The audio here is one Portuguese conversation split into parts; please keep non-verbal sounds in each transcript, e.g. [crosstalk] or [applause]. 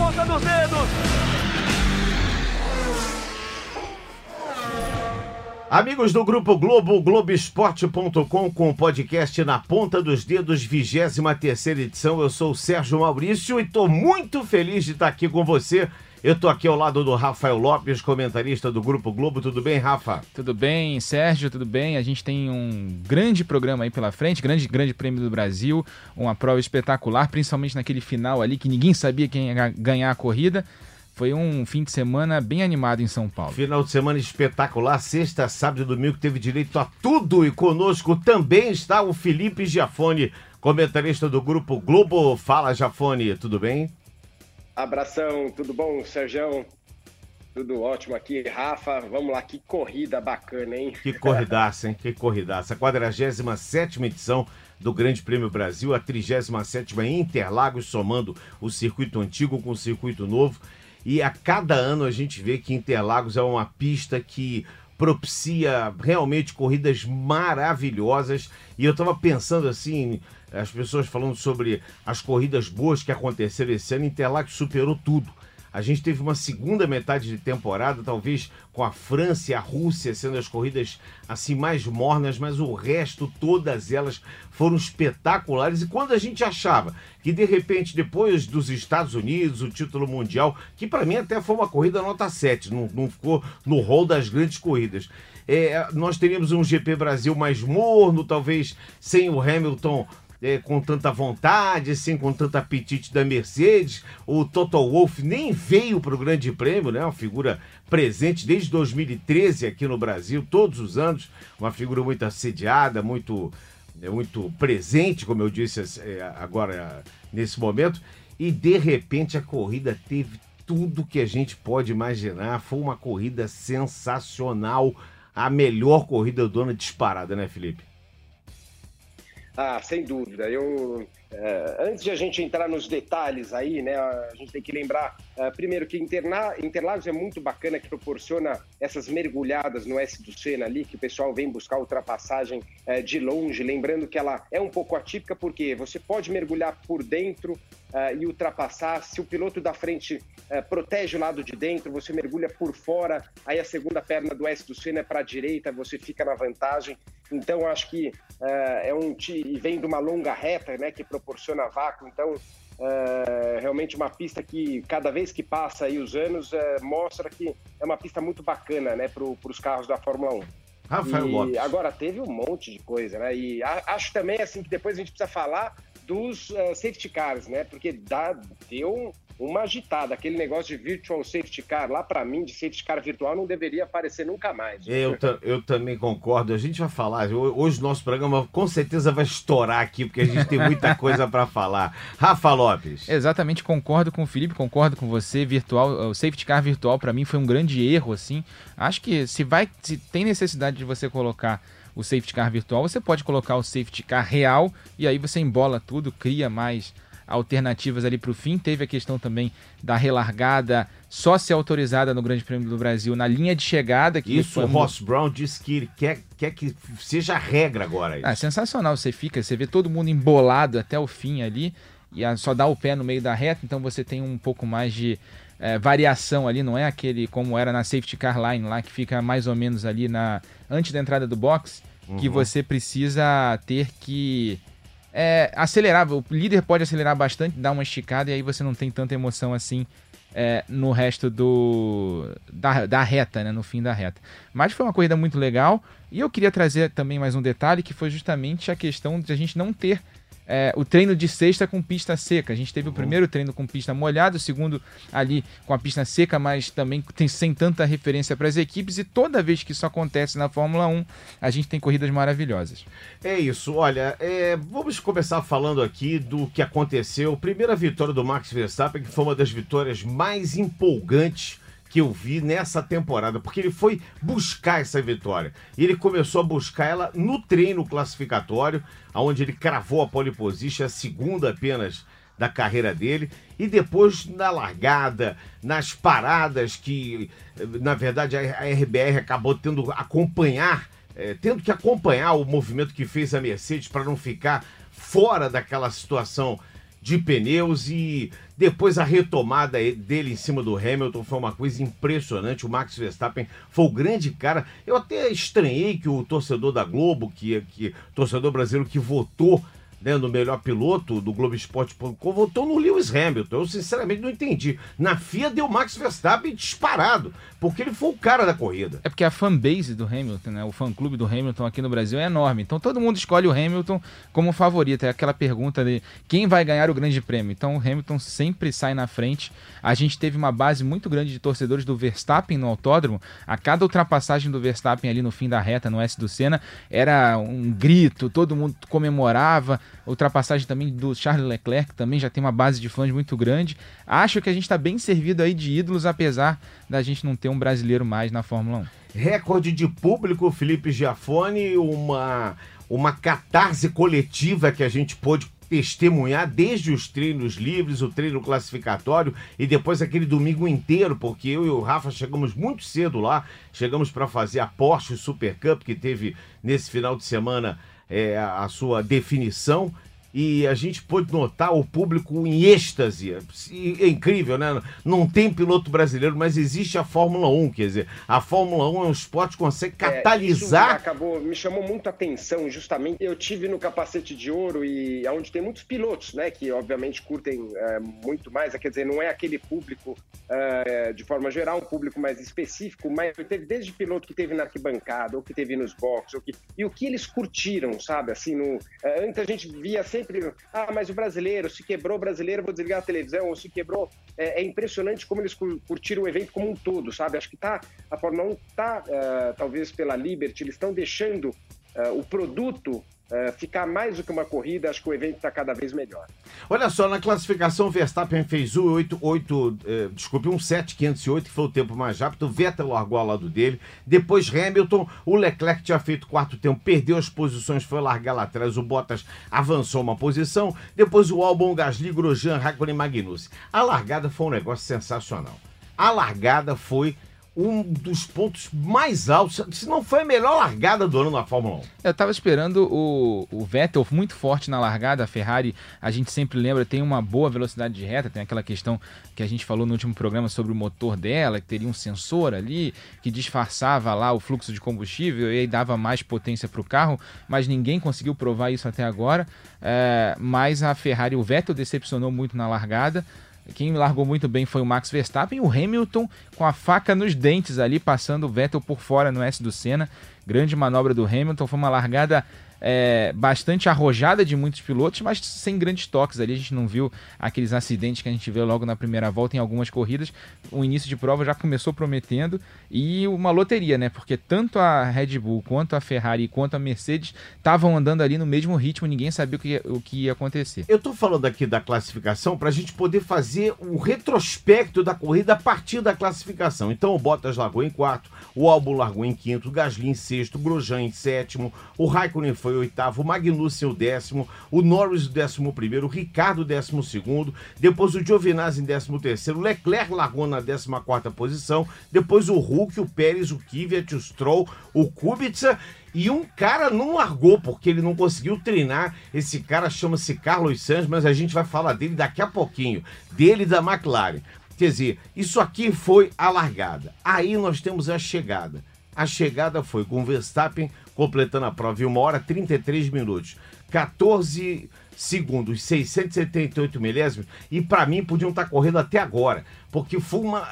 ponta dos dedos. Amigos do Grupo Globo, Globoesporte.com com o podcast Na Ponta dos Dedos, 23 edição. Eu sou o Sérgio Maurício e estou muito feliz de estar aqui com você. Eu estou aqui ao lado do Rafael Lopes, comentarista do Grupo Globo. Tudo bem, Rafa? Tudo bem, Sérgio, tudo bem? A gente tem um grande programa aí pela frente, grande, grande prêmio do Brasil, uma prova espetacular, principalmente naquele final ali que ninguém sabia quem ia ganhar a corrida. Foi um fim de semana bem animado em São Paulo. Final de semana espetacular, sexta, sábado e domingo teve direito a tudo e conosco também está o Felipe Giafone, comentarista do Grupo Globo. Fala, Giafone, tudo bem? Abração, tudo bom, Sérgio? Tudo ótimo aqui, Rafa. Vamos lá, que corrida bacana, hein? Que corridaça, hein? Que corridaça. 47 edição do Grande Prêmio Brasil, a 37 em Interlagos, somando o circuito antigo com o circuito novo. E a cada ano a gente vê que Interlagos é uma pista que propicia realmente corridas maravilhosas. E eu estava pensando assim, as pessoas falando sobre as corridas boas que aconteceram esse ano, Interlagos superou tudo. A gente teve uma segunda metade de temporada, talvez com a França e a Rússia sendo as corridas assim mais mornas, mas o resto, todas elas foram espetaculares. E quando a gente achava que de repente, depois dos Estados Unidos, o título mundial, que para mim até foi uma corrida nota 7, não, não ficou no rol das grandes corridas. É, nós teríamos um GP Brasil mais morno, talvez sem o Hamilton é, com tanta vontade, assim, com tanto apetite da Mercedes. O Toto Wolff nem veio para o Grande Prêmio, né? Uma figura presente desde 2013 aqui no Brasil, todos os anos. Uma figura muito assediada, muito, é, muito presente, como eu disse é, agora nesse momento. E de repente a corrida teve tudo que a gente pode imaginar. Foi uma corrida sensacional. A melhor corrida do ano disparada, né, Felipe? Ah, sem dúvida. Eu, antes de a gente entrar nos detalhes aí, né, a gente tem que lembrar, é, primeiro, que Interlagos é muito bacana, que proporciona essas mergulhadas no S do Senna ali, que o pessoal vem buscar ultrapassagem é, de longe, lembrando que ela é um pouco atípica, porque você pode mergulhar por dentro e ultrapassar, se o piloto da frente protege o lado de dentro, você mergulha por fora, aí a segunda perna do S do Senna é para a direita, você fica na vantagem. Então, acho que é um e vem de uma longa reta, né, que proporciona vácuo. Então, uh, realmente uma pista que cada vez que passa aí os anos uh, mostra que é uma pista muito bacana, né, para os carros da Fórmula 1. Rafael e Lopes. agora teve um monte de coisa, né? E a, acho também assim que depois a gente precisa falar dos safety cars, né? Porque dá, deu uma agitada. Aquele negócio de virtual safety car, lá para mim, de safety car virtual, não deveria aparecer nunca mais. Eu, eu também concordo. A gente vai falar. Hoje o nosso programa com certeza vai estourar aqui, porque a gente tem muita [laughs] coisa para falar. Rafa Lopes. Exatamente, concordo com o Felipe, concordo com você. Virtual, o safety car virtual para mim foi um grande erro, assim. Acho que se vai, se tem necessidade de você colocar o safety car virtual, você pode colocar o safety car real e aí você embola tudo, cria mais alternativas ali para o fim. Teve a questão também da relargada só ser autorizada no Grande Prêmio do Brasil na linha de chegada. Que isso, o Ross Brown disse que ele quer, quer que seja regra agora. Isso. Ah, sensacional. Você fica, você vê todo mundo embolado até o fim ali e só dá o pé no meio da reta, então você tem um pouco mais de é, variação ali, não é aquele como era na safety car line lá, que fica mais ou menos ali na antes da entrada do box, uhum. que você precisa ter que é, acelerar. O líder pode acelerar bastante, dar uma esticada e aí você não tem tanta emoção assim é, no resto do da, da reta, né, no fim da reta. Mas foi uma corrida muito legal e eu queria trazer também mais um detalhe que foi justamente a questão de a gente não ter é, o treino de sexta com pista seca. A gente teve o primeiro treino com pista molhada, o segundo ali com a pista seca, mas também tem, sem tanta referência para as equipes. E toda vez que isso acontece na Fórmula 1, a gente tem corridas maravilhosas. É isso. Olha, é, vamos começar falando aqui do que aconteceu. Primeira vitória do Max Verstappen, que foi uma das vitórias mais empolgantes que eu vi nessa temporada, porque ele foi buscar essa vitória. E ele começou a buscar ela no treino classificatório, onde ele cravou a pole position, a segunda apenas da carreira dele, e depois na largada, nas paradas que, na verdade, a RBR acabou tendo acompanhar, é, tendo que acompanhar o movimento que fez a Mercedes para não ficar fora daquela situação de pneus e depois a retomada dele em cima do Hamilton foi uma coisa impressionante. O Max Verstappen foi o grande cara. Eu até estranhei que o torcedor da Globo, que, que torcedor brasileiro que votou né, no melhor piloto do Globoesporte.com, votou no Lewis Hamilton. Eu sinceramente não entendi. Na FIA deu Max Verstappen disparado, porque ele foi o cara da corrida. É porque a fanbase do Hamilton, né, o fã-clube do Hamilton aqui no Brasil é enorme. Então todo mundo escolhe o Hamilton como favorito. É aquela pergunta de quem vai ganhar o grande prêmio. Então o Hamilton sempre sai na frente. A gente teve uma base muito grande de torcedores do Verstappen no autódromo. A cada ultrapassagem do Verstappen ali no fim da reta, no S do Senna, era um grito, todo mundo comemorava ultrapassagem também do Charles Leclerc, também já tem uma base de fãs muito grande. Acho que a gente está bem servido aí de ídolos, apesar da gente não ter um brasileiro mais na Fórmula 1. Recorde de público, Felipe Giafone, uma, uma catarse coletiva que a gente pôde testemunhar desde os treinos livres, o treino classificatório e depois aquele domingo inteiro, porque eu e o Rafa chegamos muito cedo lá, chegamos para fazer a Porsche Super Cup que teve nesse final de semana é, a sua definição e a gente pôde notar o público em êxtase. É incrível, né? Não tem piloto brasileiro, mas existe a Fórmula 1. Quer dizer, a Fórmula 1 é um esporte que consegue catalisar. É, acabou, me chamou muito a atenção, justamente. Eu tive no capacete de ouro e onde tem muitos pilotos, né? Que obviamente curtem é, muito mais. Quer dizer, não é aquele público é, de forma geral, um público mais específico, mas teve desde piloto que teve na arquibancada, ou que teve nos boxes, ou que... e o que eles curtiram, sabe? Assim, no... É, antes a gente via sempre sempre, ah, mas o brasileiro, se quebrou o brasileiro, vou desligar a televisão, ou se quebrou. É, é impressionante como eles curtiram o evento como um todo, sabe? Acho que tá, a Fórmula 1 tá, uh, talvez pela Liberty, eles estão deixando uh, o produto Uh, ficar mais do que uma corrida, acho que o evento está cada vez melhor. Olha só, na classificação, Verstappen fez 1,88, eh, desculpe, 1,7,508, que foi o tempo mais rápido. Vettel largou ao lado dele. Depois Hamilton, o Leclerc tinha feito quarto tempo, perdeu as posições, foi largar lá atrás. O Bottas avançou uma posição. Depois o Albon, Gasly, Grosjean, Raikkonen e Magnussen. A largada foi um negócio sensacional. A largada foi um dos pontos mais altos, se não foi a melhor largada do ano na Fórmula 1. Eu estava esperando o, o Vettel muito forte na largada, a Ferrari, a gente sempre lembra, tem uma boa velocidade de reta, tem aquela questão que a gente falou no último programa sobre o motor dela, que teria um sensor ali que disfarçava lá o fluxo de combustível e aí dava mais potência para o carro, mas ninguém conseguiu provar isso até agora. É, mas a Ferrari, o Vettel decepcionou muito na largada. Quem largou muito bem foi o Max Verstappen o Hamilton com a faca nos dentes ali, passando o Vettel por fora no S do Senna. Grande manobra do Hamilton, foi uma largada é, bastante arrojada de muitos pilotos, mas sem grandes toques ali. A gente não viu aqueles acidentes que a gente vê logo na primeira volta em algumas corridas. O início de prova já começou prometendo e uma loteria, né? Porque tanto a Red Bull quanto a Ferrari quanto a Mercedes estavam andando ali no mesmo ritmo, ninguém sabia o que, o que ia acontecer. Eu tô falando aqui da classificação para a gente poder fazer um retrospecto da corrida a partir da classificação. Então o Bottas largou em quarto, o Albon largou em quinto, o Gasly em sexto, o Grosjean em sétimo, o Raikkonen foi foi o oitavo, o Magnussen o décimo, o Norris o décimo primeiro, o Ricardo o décimo segundo, depois o Giovinazzi em décimo terceiro, o Leclerc largou na décima quarta posição, depois o Hulk, o Pérez, o Kvyat, o Stroll, o Kubica e um cara não largou porque ele não conseguiu treinar. Esse cara chama-se Carlos Sainz, mas a gente vai falar dele daqui a pouquinho, dele da McLaren. Quer dizer, isso aqui foi a largada. Aí nós temos a chegada. A chegada foi com Verstappen completando a prova em 1 hora 33 minutos, 14 segundos, 678 milésimos, e para mim podiam estar tá correndo até agora, porque foi uma.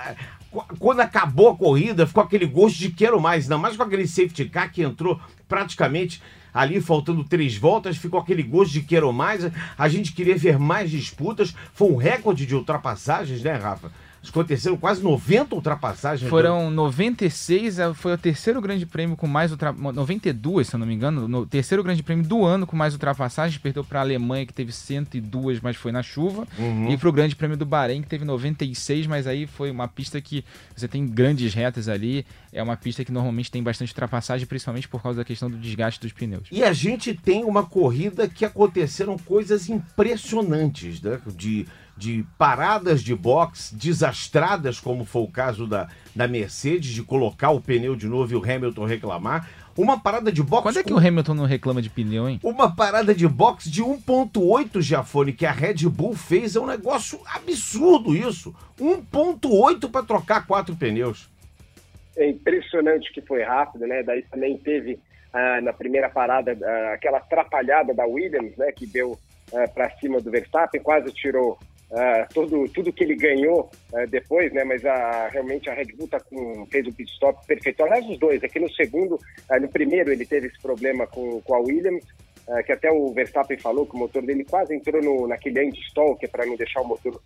Quando acabou a corrida, ficou aquele gosto de quero mais, ainda mais com aquele safety car que entrou praticamente ali faltando três voltas, ficou aquele gosto de quero mais. A gente queria ver mais disputas. Foi um recorde de ultrapassagens, né, Rafa? Aconteceram quase 90 ultrapassagens. Foram 96, é, foi o terceiro grande prêmio com mais ultrapassagens. 92, se eu não me engano, no terceiro grande prêmio do ano com mais ultrapassagens. Perdeu para a Alemanha, que teve 102, mas foi na chuva. Uhum. E para o grande prêmio do Bahrein, que teve 96, mas aí foi uma pista que você tem grandes retas ali. É uma pista que normalmente tem bastante ultrapassagem, principalmente por causa da questão do desgaste dos pneus. E a gente tem uma corrida que aconteceram coisas impressionantes, né? De de paradas de box desastradas, como foi o caso da, da Mercedes, de colocar o pneu de novo e o Hamilton reclamar. Uma parada de boxe. Quando é que com... o Hamilton não reclama de pneu, hein? Uma parada de boxe de 1,8 Giafone que a Red Bull fez é um negócio absurdo isso. 1,8 para trocar quatro pneus. É impressionante que foi rápido, né? Daí também teve ah, na primeira parada ah, aquela atrapalhada da Williams, né? Que deu ah, para cima do Verstappen, quase tirou uh, tudo, tudo que ele ganhou uh, depois, né? Mas a, realmente a Red Bull tá com, fez um pit stop perfeito. Aliás, os dois. Aqui no segundo, uh, no primeiro ele teve esse problema com, com a Williams, que até o Verstappen falou que o motor dele quase entrou no, naquele end-stall, que é para não deixar o motor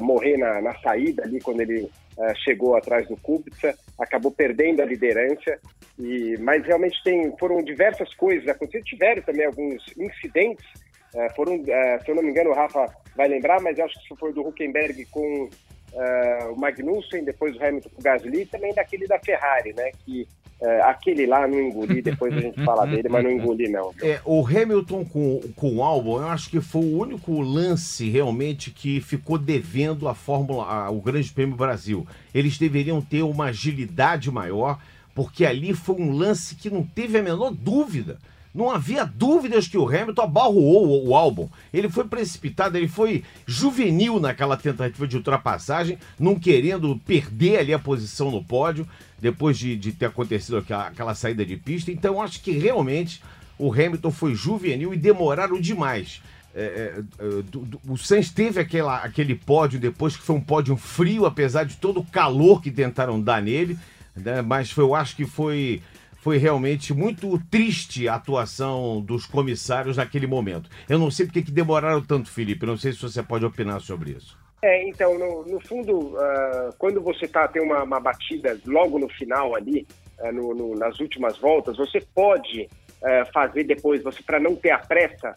morrer na, na, saída ali quando ele chegou atrás do Kubica, acabou perdendo a liderança. E, mas realmente tem, foram diversas coisas acontecendo. Tiveram também alguns incidentes é, foram, é, se eu não me engano, o Rafa vai lembrar, mas acho que foi do Huckenberg com é, o Magnussen, depois o Hamilton com o Gasly, também daquele da Ferrari, né? Que é, aquele lá não engoli, depois a gente fala dele, mas não engoli não. É, o Hamilton com, com o Albon, eu acho que foi o único lance realmente que ficou devendo a Fórmula, a, o Grande Prêmio Brasil. Eles deveriam ter uma agilidade maior, porque ali foi um lance que não teve a menor dúvida. Não havia dúvidas que o Hamilton abarroou o álbum. Ele foi precipitado, ele foi juvenil naquela tentativa de ultrapassagem, não querendo perder ali a posição no pódio, depois de, de ter acontecido aquela, aquela saída de pista. Então, acho que realmente o Hamilton foi juvenil e demoraram demais. É, é, é, do, do, o Sainz teve aquela, aquele pódio depois que foi um pódio frio, apesar de todo o calor que tentaram dar nele, né? mas foi, eu acho que foi foi realmente muito triste a atuação dos comissários naquele momento. Eu não sei porque que demoraram tanto, Felipe. Não sei se você pode opinar sobre isso. É, então, no, no fundo, uh, quando você tá, tem uma, uma, batida logo no final ali, uh, no, no, nas últimas voltas, você pode uh, fazer depois, você para não ter a pressa,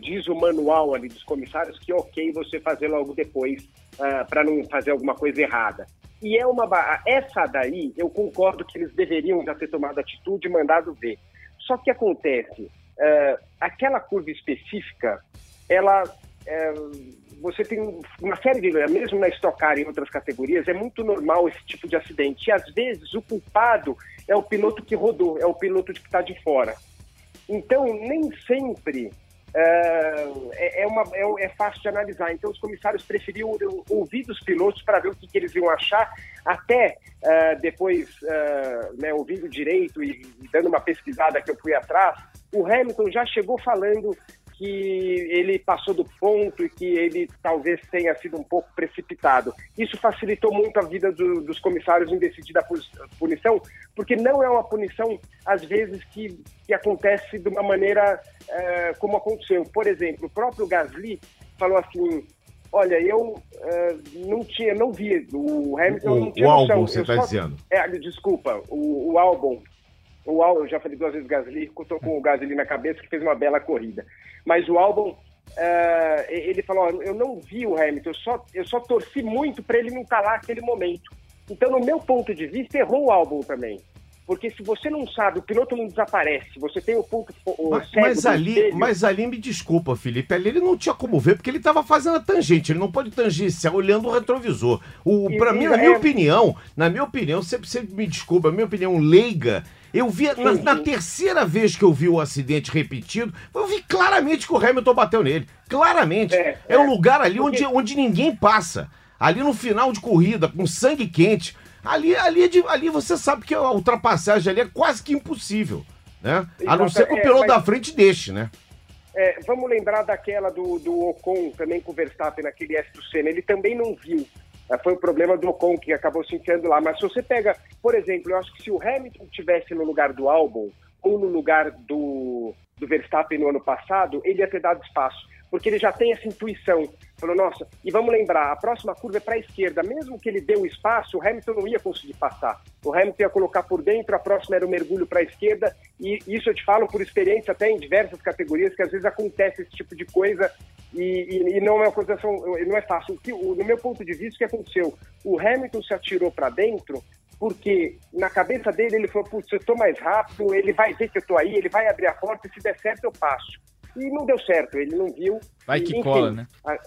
diz o manual ali dos comissários que ok você fazer logo depois, para não fazer alguma coisa errada. E é uma essa daí, eu concordo que eles deveriam já ter tomado atitude e mandado ver. Só que acontece, uh, aquela curva específica, ela uh, você tem uma série de mesmo na Stock Car e em outras categorias é muito normal esse tipo de acidente. E às vezes o culpado é o piloto que rodou, é o piloto que está de fora. Então nem sempre é, é, uma, é, é, fácil de analisar. Então, os comissários preferiam ouvir dos pilotos para ver o que, que, eles iam achar, até uh, depois, uh, né, ouvindo direito e, e, dando uma pesquisada que eu fui atrás, o Hamilton já chegou falando que ele passou do ponto e que ele talvez tenha sido um pouco precipitado. Isso facilitou muito a vida do, dos comissários em decidir a punição, porque não é uma punição, às vezes, que, que acontece de uma maneira é, como aconteceu. Por exemplo, o próprio Gasly falou assim: Olha, eu uh, não tinha, não vi o Hamilton. O, não tinha o álbum, você está dizendo? É, desculpa, o, o álbum o álbum, eu já falei duas vezes Gasly, estou com o Gasly na cabeça, que fez uma bela corrida. Mas o álbum, uh, ele falou: eu não vi o Hamilton, eu só, eu só torci muito para ele não estar tá lá naquele momento. Então, no meu ponto de vista, errou o álbum também. Porque se você não sabe, o piloto não desaparece, você tem o ponto. O mas, mas ali, mas ali me desculpa, Felipe. Ali ele não tinha como ver, porque ele estava fazendo a tangente. Ele não pode tangenciar olhando o retrovisor. O, para mim, na minha é... opinião, na minha opinião, sempre, sempre me desculpa, a minha opinião leiga eu vi, na, na, terceira vez que eu vi o acidente repetido, eu vi claramente que o Hamilton bateu nele. Claramente. É, é, é um lugar ali porque... onde, onde ninguém passa. Ali no final de corrida, com sangue quente. Ali, ali, é ali você sabe que a ultrapassagem ali é quase que impossível. Né? A não ser que o é, piloto mas... da frente deixe, né? É, vamos lembrar daquela do, do Ocon também com o Verstappen naquele S do Senna. Ele também não viu. É, foi o problema do Ocon que acabou se enfiando lá. Mas se você pega, por exemplo, eu acho que se o Hamilton tivesse no lugar do Albon ou no lugar do, do Verstappen no ano passado, ele ia ter dado espaço porque ele já tem essa intuição. Falou, nossa, e vamos lembrar, a próxima curva é para a esquerda. Mesmo que ele dê o espaço, o Hamilton não ia conseguir passar. O Hamilton ia colocar por dentro, a próxima era o mergulho para a esquerda. E isso eu te falo por experiência até em diversas categorias, que às vezes acontece esse tipo de coisa e, e, e não é uma coisa, não é fácil. O que, o, no meu ponto de vista, o que aconteceu? O Hamilton se atirou para dentro porque na cabeça dele ele falou, putz, eu estou mais rápido, ele vai ver que eu estou aí, ele vai abrir a porta e se der certo eu passo. E não deu certo, ele não viu. Vai que e, enfim, cola, né? A,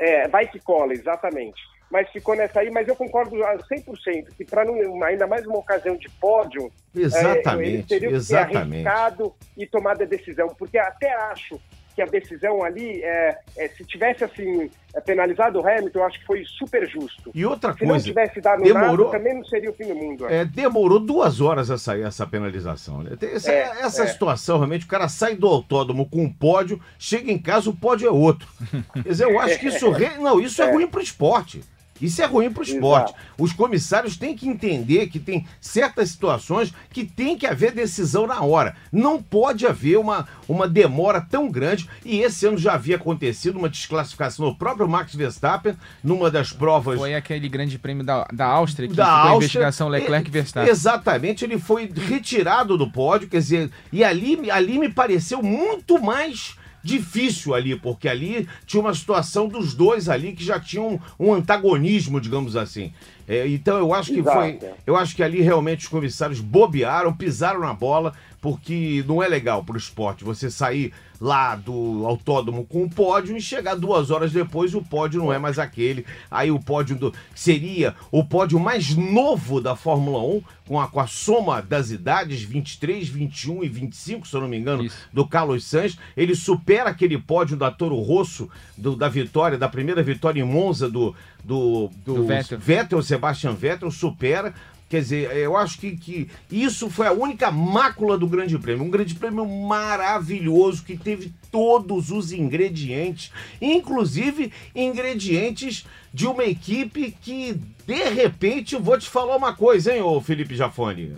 É, vai que cola, exatamente. Mas ficou nessa aí, mas eu concordo 100% que para ainda mais uma ocasião de pódio, exatamente, é, ele teria que ser arriscado e tomado a decisão, porque até acho que a decisão ali, é, é, se tivesse assim é, penalizado o Hamilton, eu acho que foi super justo. E outra se coisa, se não tivesse dado demorou, nada, também não seria o fim do mundo. É. demorou duas horas a sair essa penalização. Né? Essa, é, essa é. situação, realmente, o cara sai do autódromo com um pódio, chega em casa, o pódio é outro. Quer dizer, eu acho que isso, [laughs] não, isso é, ruim para o esporte. Isso é ruim para o esporte. Exato. Os comissários têm que entender que tem certas situações que tem que haver decisão na hora. Não pode haver uma, uma demora tão grande. E esse ano já havia acontecido uma desclassificação no próprio Max Verstappen, numa das provas. Foi aquele grande prêmio da, da Áustria que da Áustria, a investigação Leclerc-Verstappen. Exatamente, ele foi retirado do pódio, quer dizer, e ali, ali me pareceu muito mais difícil ali, porque ali tinha uma situação dos dois ali que já tinham um antagonismo, digamos assim. É, então eu acho que Exato. foi. Eu acho que ali realmente os comissários bobearam, pisaram na bola, porque não é legal pro esporte você sair lá do autódromo com o pódio e chegar duas horas depois o pódio não é mais aquele. Aí o pódio do, seria o pódio mais novo da Fórmula 1, com a, com a soma das idades, 23, 21 e 25, se eu não me engano, Isso. do Carlos Sainz. Ele supera aquele pódio da Toro Rosso, do, da vitória, da primeira vitória em Monza do, do, do, do Vettel. Vettel, Sebastian Vettel, supera. Quer dizer, eu acho que, que isso foi a única mácula do Grande Prêmio. Um Grande Prêmio maravilhoso que teve todos os ingredientes, inclusive ingredientes de uma equipe que, de repente, vou te falar uma coisa, hein, ô Felipe Jafone?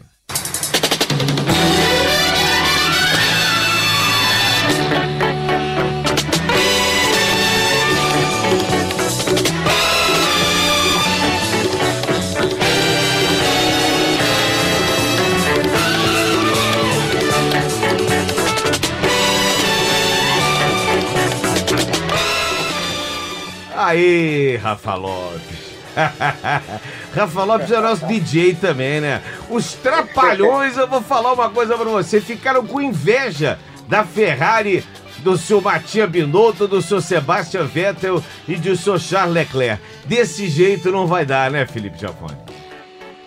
Aí, Rafa Lopes. [laughs] Rafa Lopes é nosso DJ também, né? Os trapalhões, eu vou falar uma coisa pra você, ficaram com inveja da Ferrari do seu Matia Binotto, do seu Sebastian Vettel e do seu Charles Leclerc. Desse jeito não vai dar, né, Felipe Giafone?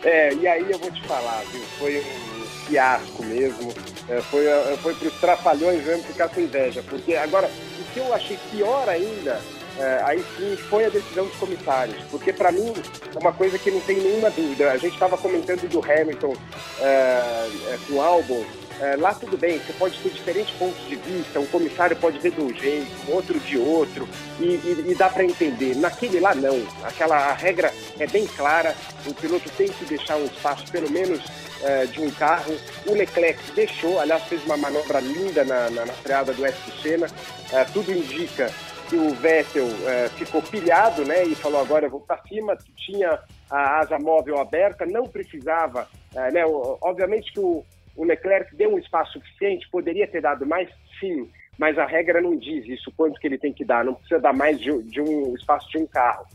É, e aí eu vou te falar, viu? Foi um fiasco mesmo. É, foi, foi para os trapalhões mesmo ficar com inveja. Porque agora, o que eu achei pior ainda é, aí sim foi a decisão dos comissários, porque para mim é uma coisa que não tem nenhuma dúvida. A gente estava comentando do Hamilton é, é, com o álbum. É, lá tudo bem, você pode ter diferentes pontos de vista, um comissário pode ver de um jeito, outro de outro, e, e, e dá para entender. Naquele lá não, aquela a regra é bem clara, o piloto tem que deixar um espaço pelo menos é, de um carro. O Leclerc deixou, aliás fez uma manobra linda na, na, na freada do F. Senna, é, tudo indica que o Vettel é, ficou pilhado, né, e falou agora eu vou para cima, tinha a asa móvel aberta, não precisava, é, né, obviamente que o, o Leclerc deu um espaço suficiente, poderia ter dado mais, sim, mas a regra não diz isso, quanto que ele tem que dar, não precisa dar mais de, de um espaço de um carro.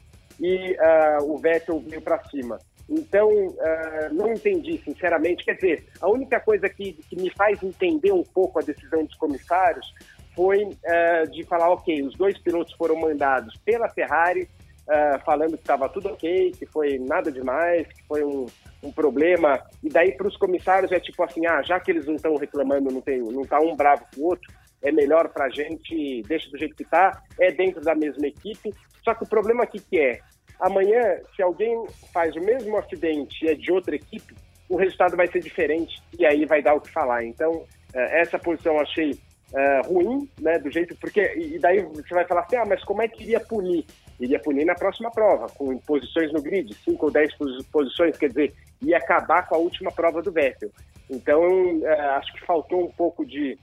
E uh, o Vettel veio para cima. Então, uh, não entendi, sinceramente. Quer dizer, a única coisa que, que me faz entender um pouco a decisão dos comissários foi uh, de falar, ok, os dois pilotos foram mandados pela Ferrari, uh, falando que estava tudo ok, que foi nada demais, que foi um, um problema. E daí para os comissários é tipo assim, ah, já que eles não estão reclamando, não tem, não tá um bravo com o outro, é melhor para a gente, deixa do jeito que está, é dentro da mesma equipe. Só que o problema aqui que é, amanhã, se alguém faz o mesmo acidente e é de outra equipe, o resultado vai ser diferente e aí vai dar o que falar. Então, eh, essa posição achei uh, ruim, né, do jeito, porque, e daí você vai falar assim, ah, mas como é que iria punir? Iria punir na próxima prova, com posições no grid, 5 ou 10 posições, quer dizer, ia acabar com a última prova do Vettel. Então, uh, acho que faltou um pouco de,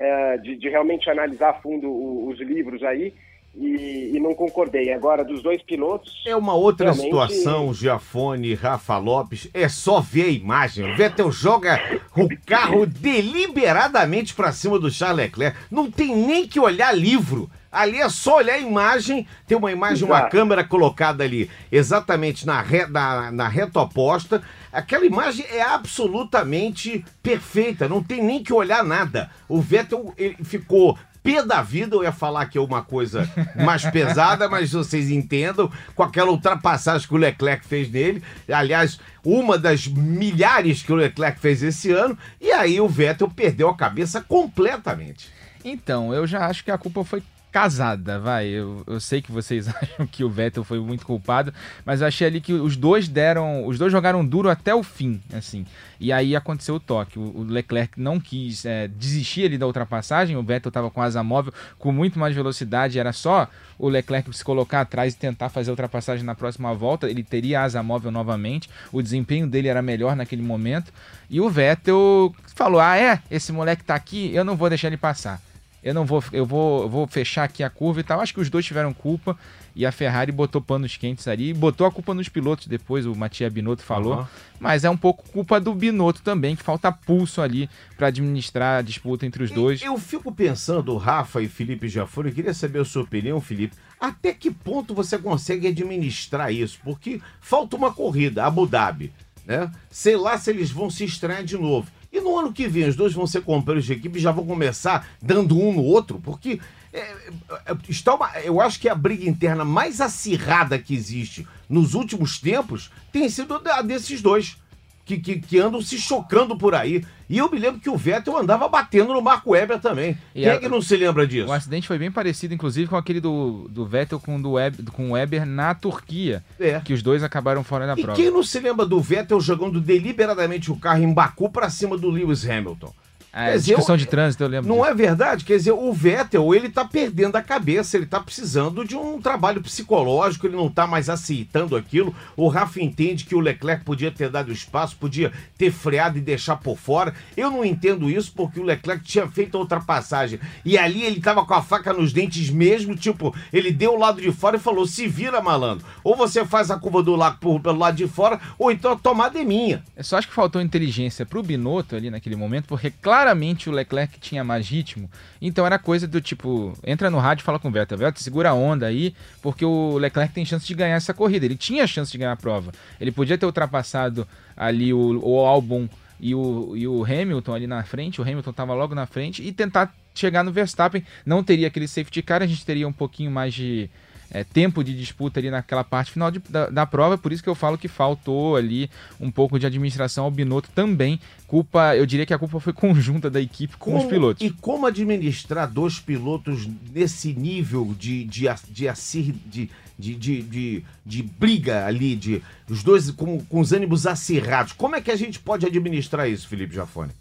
uh, de, de, realmente analisar a fundo os livros aí, e, e, não concordei. Agora, dos dois pilotos. É uma outra realmente... situação, Giafone e Rafa Lopes. É só ver a imagem. O Vettel joga o carro deliberadamente para cima do Charles Leclerc. Não tem nem que olhar livro. Ali é só olhar a imagem, tem uma imagem, Exato. uma câmera colocada ali exatamente na, re, na, na reta oposta. Aquela imagem é absolutamente perfeita, não tem nem que olhar nada. O Vettel ficou pé da vida, eu ia falar que é uma coisa mais pesada, mas vocês entendam, com aquela ultrapassagem que o Leclerc fez nele. Aliás, uma das milhares que o Leclerc fez esse ano, e aí o Vettel perdeu a cabeça completamente. Então, eu já acho que a culpa foi casada, vai. Eu, eu sei que vocês [laughs] acham que o Vettel foi muito culpado, mas eu achei ali que os dois deram, os dois jogaram duro até o fim, assim. E aí aconteceu o toque. O, o Leclerc não quis é, desistir ali da ultrapassagem, o Vettel estava com asa móvel, com muito mais velocidade, era só o Leclerc se colocar atrás e tentar fazer a ultrapassagem na próxima volta, ele teria asa móvel novamente, o desempenho dele era melhor naquele momento, e o Vettel falou: "Ah, é, esse moleque tá aqui, eu não vou deixar ele passar" eu não vou, eu vou, eu vou fechar aqui a curva e tal. Acho que os dois tiveram culpa e a Ferrari botou panos quentes ali, botou a culpa nos pilotos depois, o Matia Binotto falou, uhum. mas é um pouco culpa do Binotto também, que falta pulso ali para administrar a disputa entre os dois. Eu fico pensando, Rafa e Felipe já foram, eu queria saber a sua opinião, Felipe, até que ponto você consegue administrar isso? Porque falta uma corrida, Abu Dhabi, né? Sei lá se eles vão se estranhar de novo. E no ano que vem, os dois vão ser companheiros de equipe e já vão começar dando um no outro, porque é, é, está uma, eu acho que a briga interna mais acirrada que existe nos últimos tempos tem sido a desses dois que, que, que, andam se chocando por aí. E eu me lembro que o Vettel andava batendo no Marco Webber também. E Quem a, é que não se lembra disso? O acidente foi bem parecido, inclusive, com aquele do, do Vettel com, do Web, com o Weber na Turquia. É. Que os dois acabaram fora da e prova. Quem não se lembra do Vettel jogando deliberadamente o carro em Baku para cima do Lewis Hamilton? É, Quer discussão dizer, de trânsito, eu lembro. Não disso. é verdade? Quer dizer, o Vettel, ele tá perdendo a cabeça, ele tá precisando de um trabalho psicológico, ele não tá mais aceitando aquilo. O Rafa entende que o Leclerc podia ter dado espaço, podia ter freado e deixar por fora. Eu não entendo isso porque o Leclerc tinha feito a ultrapassagem. E ali ele tava com a faca nos dentes mesmo, tipo, ele deu o lado de fora e falou: se vira, malandro. Ou você faz a curva do lado por, pelo lado de fora, ou então a tomada é minha. Eu só acho que faltou inteligência pro Binotto ali naquele momento, porque claro claramente o Leclerc tinha mais ritmo, então era coisa do tipo, entra no rádio e fala com o Vettel, Vettel, segura a onda aí, porque o Leclerc tem chance de ganhar essa corrida, ele tinha chance de ganhar a prova, ele podia ter ultrapassado ali o, o Albon e o, e o Hamilton ali na frente, o Hamilton estava logo na frente, e tentar chegar no Verstappen, não teria aquele safety car, a gente teria um pouquinho mais de é, tempo de disputa ali naquela parte final de, da, da, prova, por isso que eu falo que faltou ali um pouco de administração ao Binotto também. Culpa, eu diria que a culpa foi [laughs] conjunta da equipe com como, os pilotos. E como administrar dois pilotos nesse nível de, de, de, de, de, de, de, de briga ali, de os dois com, com os ânimos acirrados? Como é que a gente pode administrar isso, Felipe Jafone?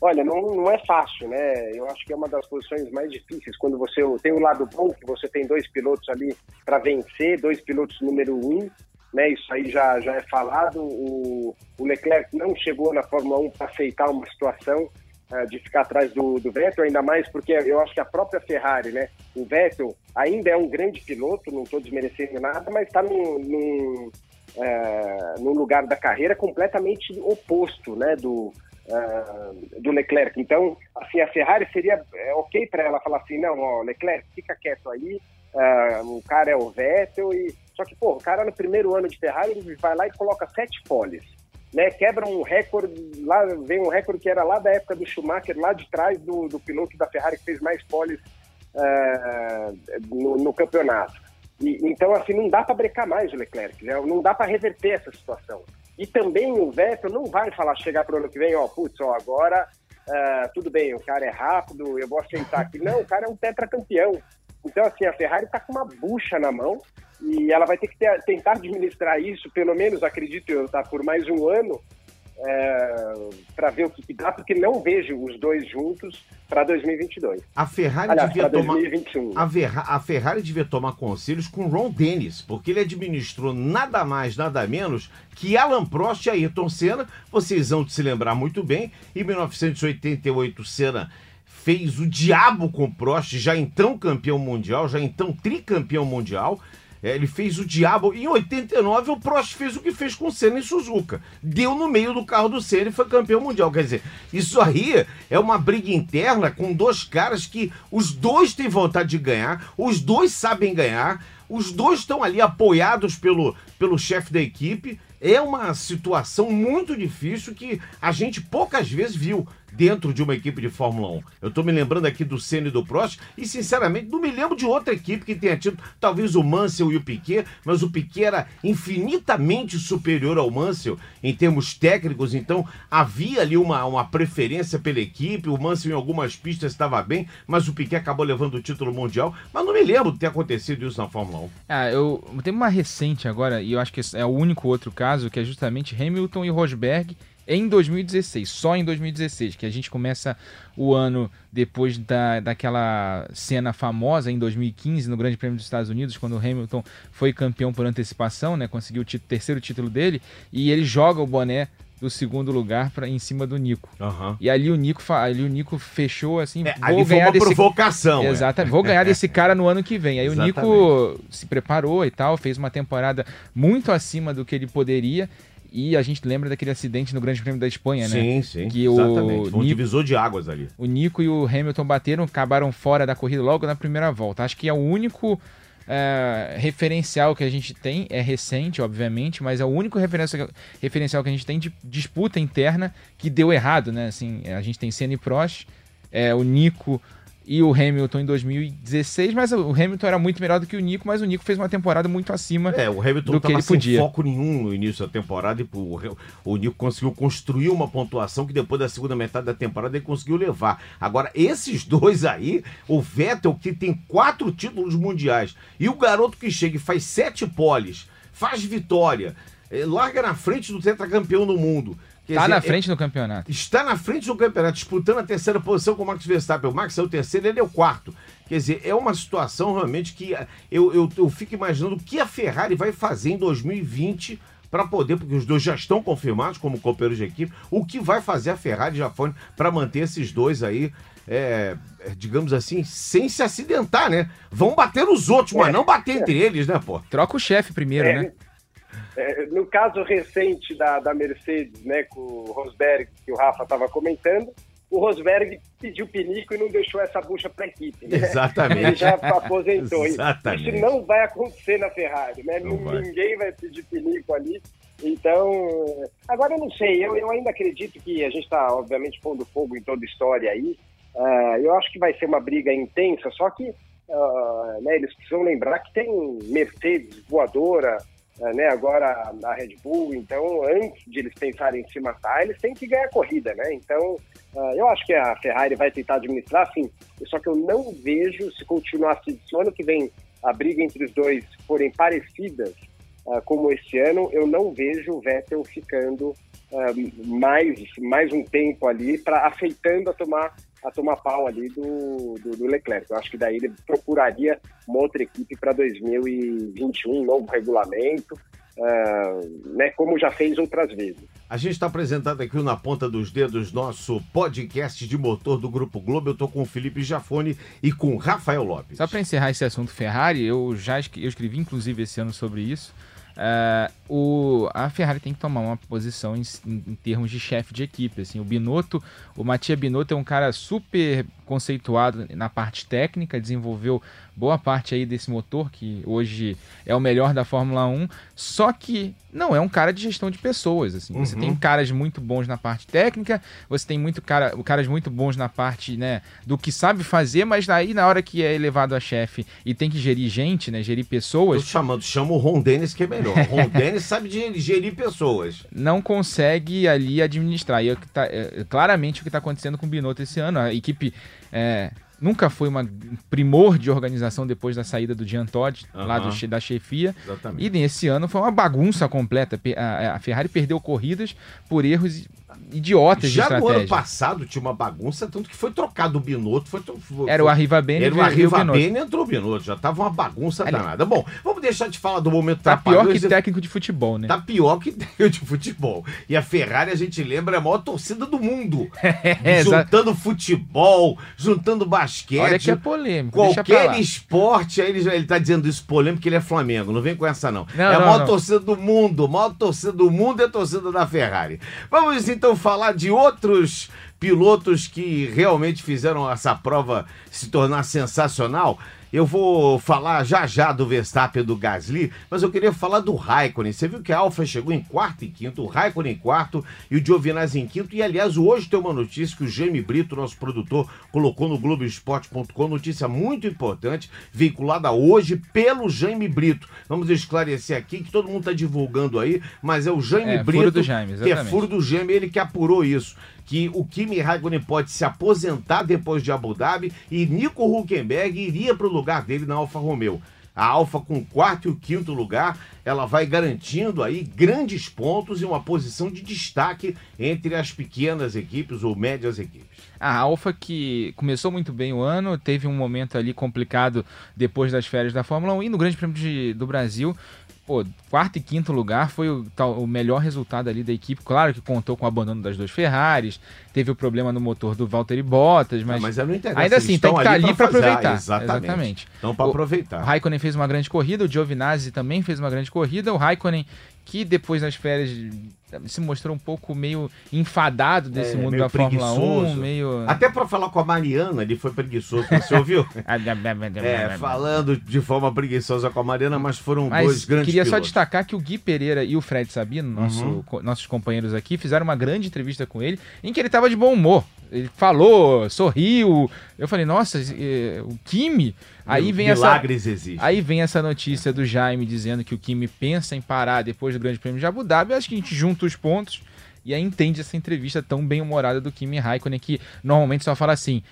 Olha, não, não é fácil, né? Eu acho que é uma das posições mais difíceis quando você tem o lado bom, que você tem dois pilotos ali para vencer, dois pilotos número um, né? Isso aí já, já é falado. O, o Leclerc não chegou na Fórmula 1 para aceitar uma situação uh, de ficar atrás do, do Vettel, ainda mais porque eu acho que a própria Ferrari, né? O Vettel ainda é um grande piloto, não estou desmerecendo nada, mas está num, num, uh, num lugar da carreira completamente oposto, né? Do, uh, do Leclerc. Então, assim, a Ferrari seria é, ok para ela falar assim, não, ó, Leclerc, fica quieto aí, uh, o cara é o Vettel e só que, pô, o cara no primeiro ano de Ferrari ele vai lá e coloca sete poles, né? Quebra um recorde, lá vem um recorde que era lá da época do Schumacher, lá de trás do, do piloto da Ferrari que fez mais poles uh, no, no, campeonato. E, então, assim, não dá para brecar mais o Leclerc, né? não dá para reverter essa situação. E também o Vettel não vai falar, chegar para o ano que vem, ó, putz, ó, agora uh, tudo bem, o cara é rápido, eu vou aceitar aqui. Não, o cara é um tetracampeão. Então, assim, a Ferrari está com uma bucha na mão e ela vai ter que ter, tentar administrar isso, pelo menos, acredito eu, tá, por mais um ano, é, para ver o que, que, dá, porque não vejo os dois juntos para 2022. A Ferrari Aliás, devia tomar 2021. A, Verra, a Ferrari devia tomar conselhos com Ron Dennis, porque ele administrou nada mais, nada menos que Alan Prost e Ayrton Senna. Vocês vão se lembrar muito bem. Em 1988, Senna fez o diabo com Prost, já então campeão mundial, já então tricampeão mundial. É, ele fez o diabo. Em 89, o Prost fez o que fez com o Senna em Suzuka. Deu no meio do carro do Senna e foi campeão mundial. Quer dizer, isso aí é uma briga interna com dois caras que os dois têm vontade de ganhar, os dois sabem ganhar, os dois estão ali apoiados pelo, pelo chefe da equipe. É uma situação muito difícil que a gente poucas vezes viu. Dentro de uma equipe de Fórmula 1. Eu estou me lembrando aqui do Senna e do Prost e, sinceramente, não me lembro de outra equipe que tenha tido, talvez o Mansell e o Piquet, mas o Piquet era infinitamente superior ao Mansell em termos técnicos, então havia ali uma, uma preferência pela equipe, o Mansell em algumas pistas estava bem, mas o Piquet acabou levando o título mundial, mas não me lembro de ter acontecido isso na Fórmula 1. Ah, eu tenho uma recente agora, e eu acho que é o único outro caso, que é justamente Hamilton e Rosberg em 2016, só em 2016, que a gente começa o ano depois da, daquela cena famosa em 2015 no Grande Prêmio dos Estados Unidos, quando o Hamilton foi campeão por antecipação, né, conseguiu o título, terceiro título dele, e ele joga o boné do segundo lugar para em cima do Nico. Uhum. E ali o Nico, ali o Nico fechou assim, é, vou ganhar desse provocação. É. Exatamente, é. vou ganhar desse cara no ano que vem. Aí Exatamente. o Nico se preparou e tal, fez uma temporada muito acima do que ele poderia e a gente lembra daquele acidente no Grande Prêmio da Espanha, né? Sim, sim. Que exatamente. O Foi um Nico, divisor de águas ali. O Nico e o Hamilton bateram, acabaram fora da corrida logo na primeira volta. Acho que é o único é, referencial que a gente tem, é recente, obviamente, mas é o único referencial, referencial que a gente tem de disputa interna que deu errado, né? Assim, a gente tem Senna e Prost, é, o Nico e o Hamilton em 2016, mas o Hamilton era muito melhor do que o Nico, mas o Nico fez uma temporada muito acima é, o Hamilton do que ele sem podia. foco nenhum no início da temporada e o, o Nico conseguiu construir uma pontuação que depois da segunda metade da temporada ele conseguiu levar. Agora, esses [laughs] dois aí, o Vettel que tem quatro títulos mundiais e o garoto que chega e faz sete poles, faz vitória, eh, larga na frente do tetracampeão do mundo Está na frente é, do campeonato. Está na frente do campeonato, disputando a terceira posição com o Max Verstappen. O Max é o terceiro, ele é o quarto. Quer dizer, é uma situação realmente que eh, eu, eu, eu fico imaginando o que a Ferrari vai fazer em 2020 para poder, porque os dois já estão confirmados como companheiros de equipe, o que vai fazer a Ferrari já foi para manter esses dois aí, é, digamos assim, sem se acidentar, né? Vão bater nos outros, mas não bater entre eles, né, pô? Troca o chefe primeiro, é, né? É, no caso recente da, da Mercedes, né, com o Rosberg, que o Rafa estava comentando, o Rosberg pediu pinico e não deixou essa bucha para a equipe. Né? Exatamente. Ele já aposentou. [laughs] Exatamente. Isso não vai acontecer na Ferrari, né? Vai. Ninguém vai pedir pinico ali. Então, agora eu não sei, eu, eu ainda acredito que a gente está, obviamente, pondo fogo em toda a história aí. Uh, eu acho que vai ser uma briga intensa, só que uh, né, eles precisam lembrar que tem Mercedes voadora, né, agora a Red Bull, então antes de eles pensarem em se matar, eles têm que ganhar a corrida, né? Então uh, eu acho que a Ferrari vai tentar administrar, sim, só que eu não vejo se continuar assim, se o ano que vem a briga entre os dois forem parecidas uh, como esse ano, eu não vejo o Vettel ficando mais, mais um tempo ali para aceitando a tomar a tomar pau ali do, do, do, Leclerc. Eu acho que daí ele procuraria uma outra equipe para 2021, um novo regulamento, uh, né, como já fez outras vezes. A gente está apresentando aqui na ponta dos dedos nosso podcast de motor do Grupo Globo. Eu estou com o Felipe Jafone e com o Rafael Lopes. Só para encerrar esse assunto Ferrari, eu já eu escrevi inclusive esse ano sobre isso. Uh, o, a Ferrari tem que tomar uma posição em, em, termos de chefe de equipe. Assim, o Binotto, o Mattia Binotto é um cara super conceituado na parte técnica, desenvolveu boa parte aí desse motor que hoje é o melhor da Fórmula 1, só que não é um cara de gestão de pessoas, assim. Uhum. Você tem caras muito bons na parte técnica, você tem muito cara, caras muito bons na parte, né, do que sabe fazer, mas aí na hora que é elevado a chefe e tem que gerir gente, né, gerir pessoas, Tô chamando, chama o Ron Dennis que é melhor. O [laughs] Ron Dennis sabe de gerir pessoas. Não consegue ali administrar. E é, tá, é, claramente o que está acontecendo com o Binotto esse ano, a equipe é, nunca foi uma primor de organização depois da saída do Jean Todt, uhum. lá do, da chefia. Exatamente. E nesse ano foi uma bagunça completa. A, a Ferrari perdeu corridas por erros idiotas Já de estratégia. no ano passado tinha uma bagunça, tanto que foi trocado o Binotto. Foi, foi, era o Arriva Bene, Era o Arriva Bene, entrou o Binotto. Já tava uma bagunça Ali. danada. Bom, vamos deixar de falar do momento Tá pior que técnico de futebol, né? Tá pior que [laughs] técnico de futebol. E a Ferrari, a gente lembra, é a maior torcida do mundo. [laughs] É, juntando futebol, juntando basquete. Olha que é polêmico. Qualquer esporte, aí ele, ele tá dizendo isso polêmico que ele é Flamengo. Não vem com essa, não. não é a maior não. torcida do mundo. A maior torcida do mundo é a torcida da Ferrari. Vamos então falar de outros pilotos que realmente fizeram essa prova se tornar sensacional. Eu vou falar já já do Verstappen e do Gasly, mas eu queria falar do Raikkonen. Você viu que a Alfa chegou em quarto e quinto, o Raikkonen em quarto e o Giovinazzi em quinto. E aliás, hoje tem uma notícia que o Jaime Brito, nosso produtor, colocou no Globoesporte.com, notícia muito importante, veiculada hoje pelo Jaime Brito. Vamos esclarecer aqui que todo mundo está divulgando aí, mas é o Jaime É, Brito, furo do Jaime, que é furo do Jaime, ele que apurou isso. Que o Kimi Raikkonen pode se aposentar depois de Abu Dhabi e Nico Huckenberg iria para o lugar dele na Alfa Romeo. A Alfa com quarto e o quinto lugar, ela vai garantindo aí grandes pontos e uma posição de destaque entre as pequenas equipes ou médias equipes. A Alfa que começou muito bem o ano, teve um momento ali complicado depois das férias da Fórmula 1 e no Grande Prêmio de- do Brasil, pô, quarto e quinto lugar foi o, tal- o melhor resultado ali da equipe. Claro que contou com o abandono das duas Ferraris, teve o problema no motor do Valtteri Bottas, mas, mas ainda assim tem que estar ali para. Ah, aproveitar. exatamente. Então, para aproveitar. O Raikkonen fez uma grande corrida, o Giovinazzi também fez uma grande corrida. O Raikkonen, que depois das férias se mostrou um pouco meio enfadado desse É, mundo da Fórmula 1, preguiçoso. meio. Até para falar com a Mariana, ele foi preguiçoso, você ouviu? [laughs] É, falando de forma preguiçosa com a Mariana, mas foram dois Mas grandes queria só pilotos. destacar que o Gui Pereira e o Fred Sabino, nosso, Uhum. co- nossos companheiros aqui, fizeram uma grande entrevista com ele, em que ele estava de bom humor. Ele falou, sorriu. Eu falei, nossa, eh, o Kimi. Aí vem essa. Milagres existem. Aí vem essa notícia do Jaime dizendo que o Kimi pensa em parar depois do Grande Prêmio de Abu Dhabi. Eu acho que a gente junta os pontos e aí entende essa entrevista tão bem humorada do Kimi Raikkonen que normalmente só fala assim.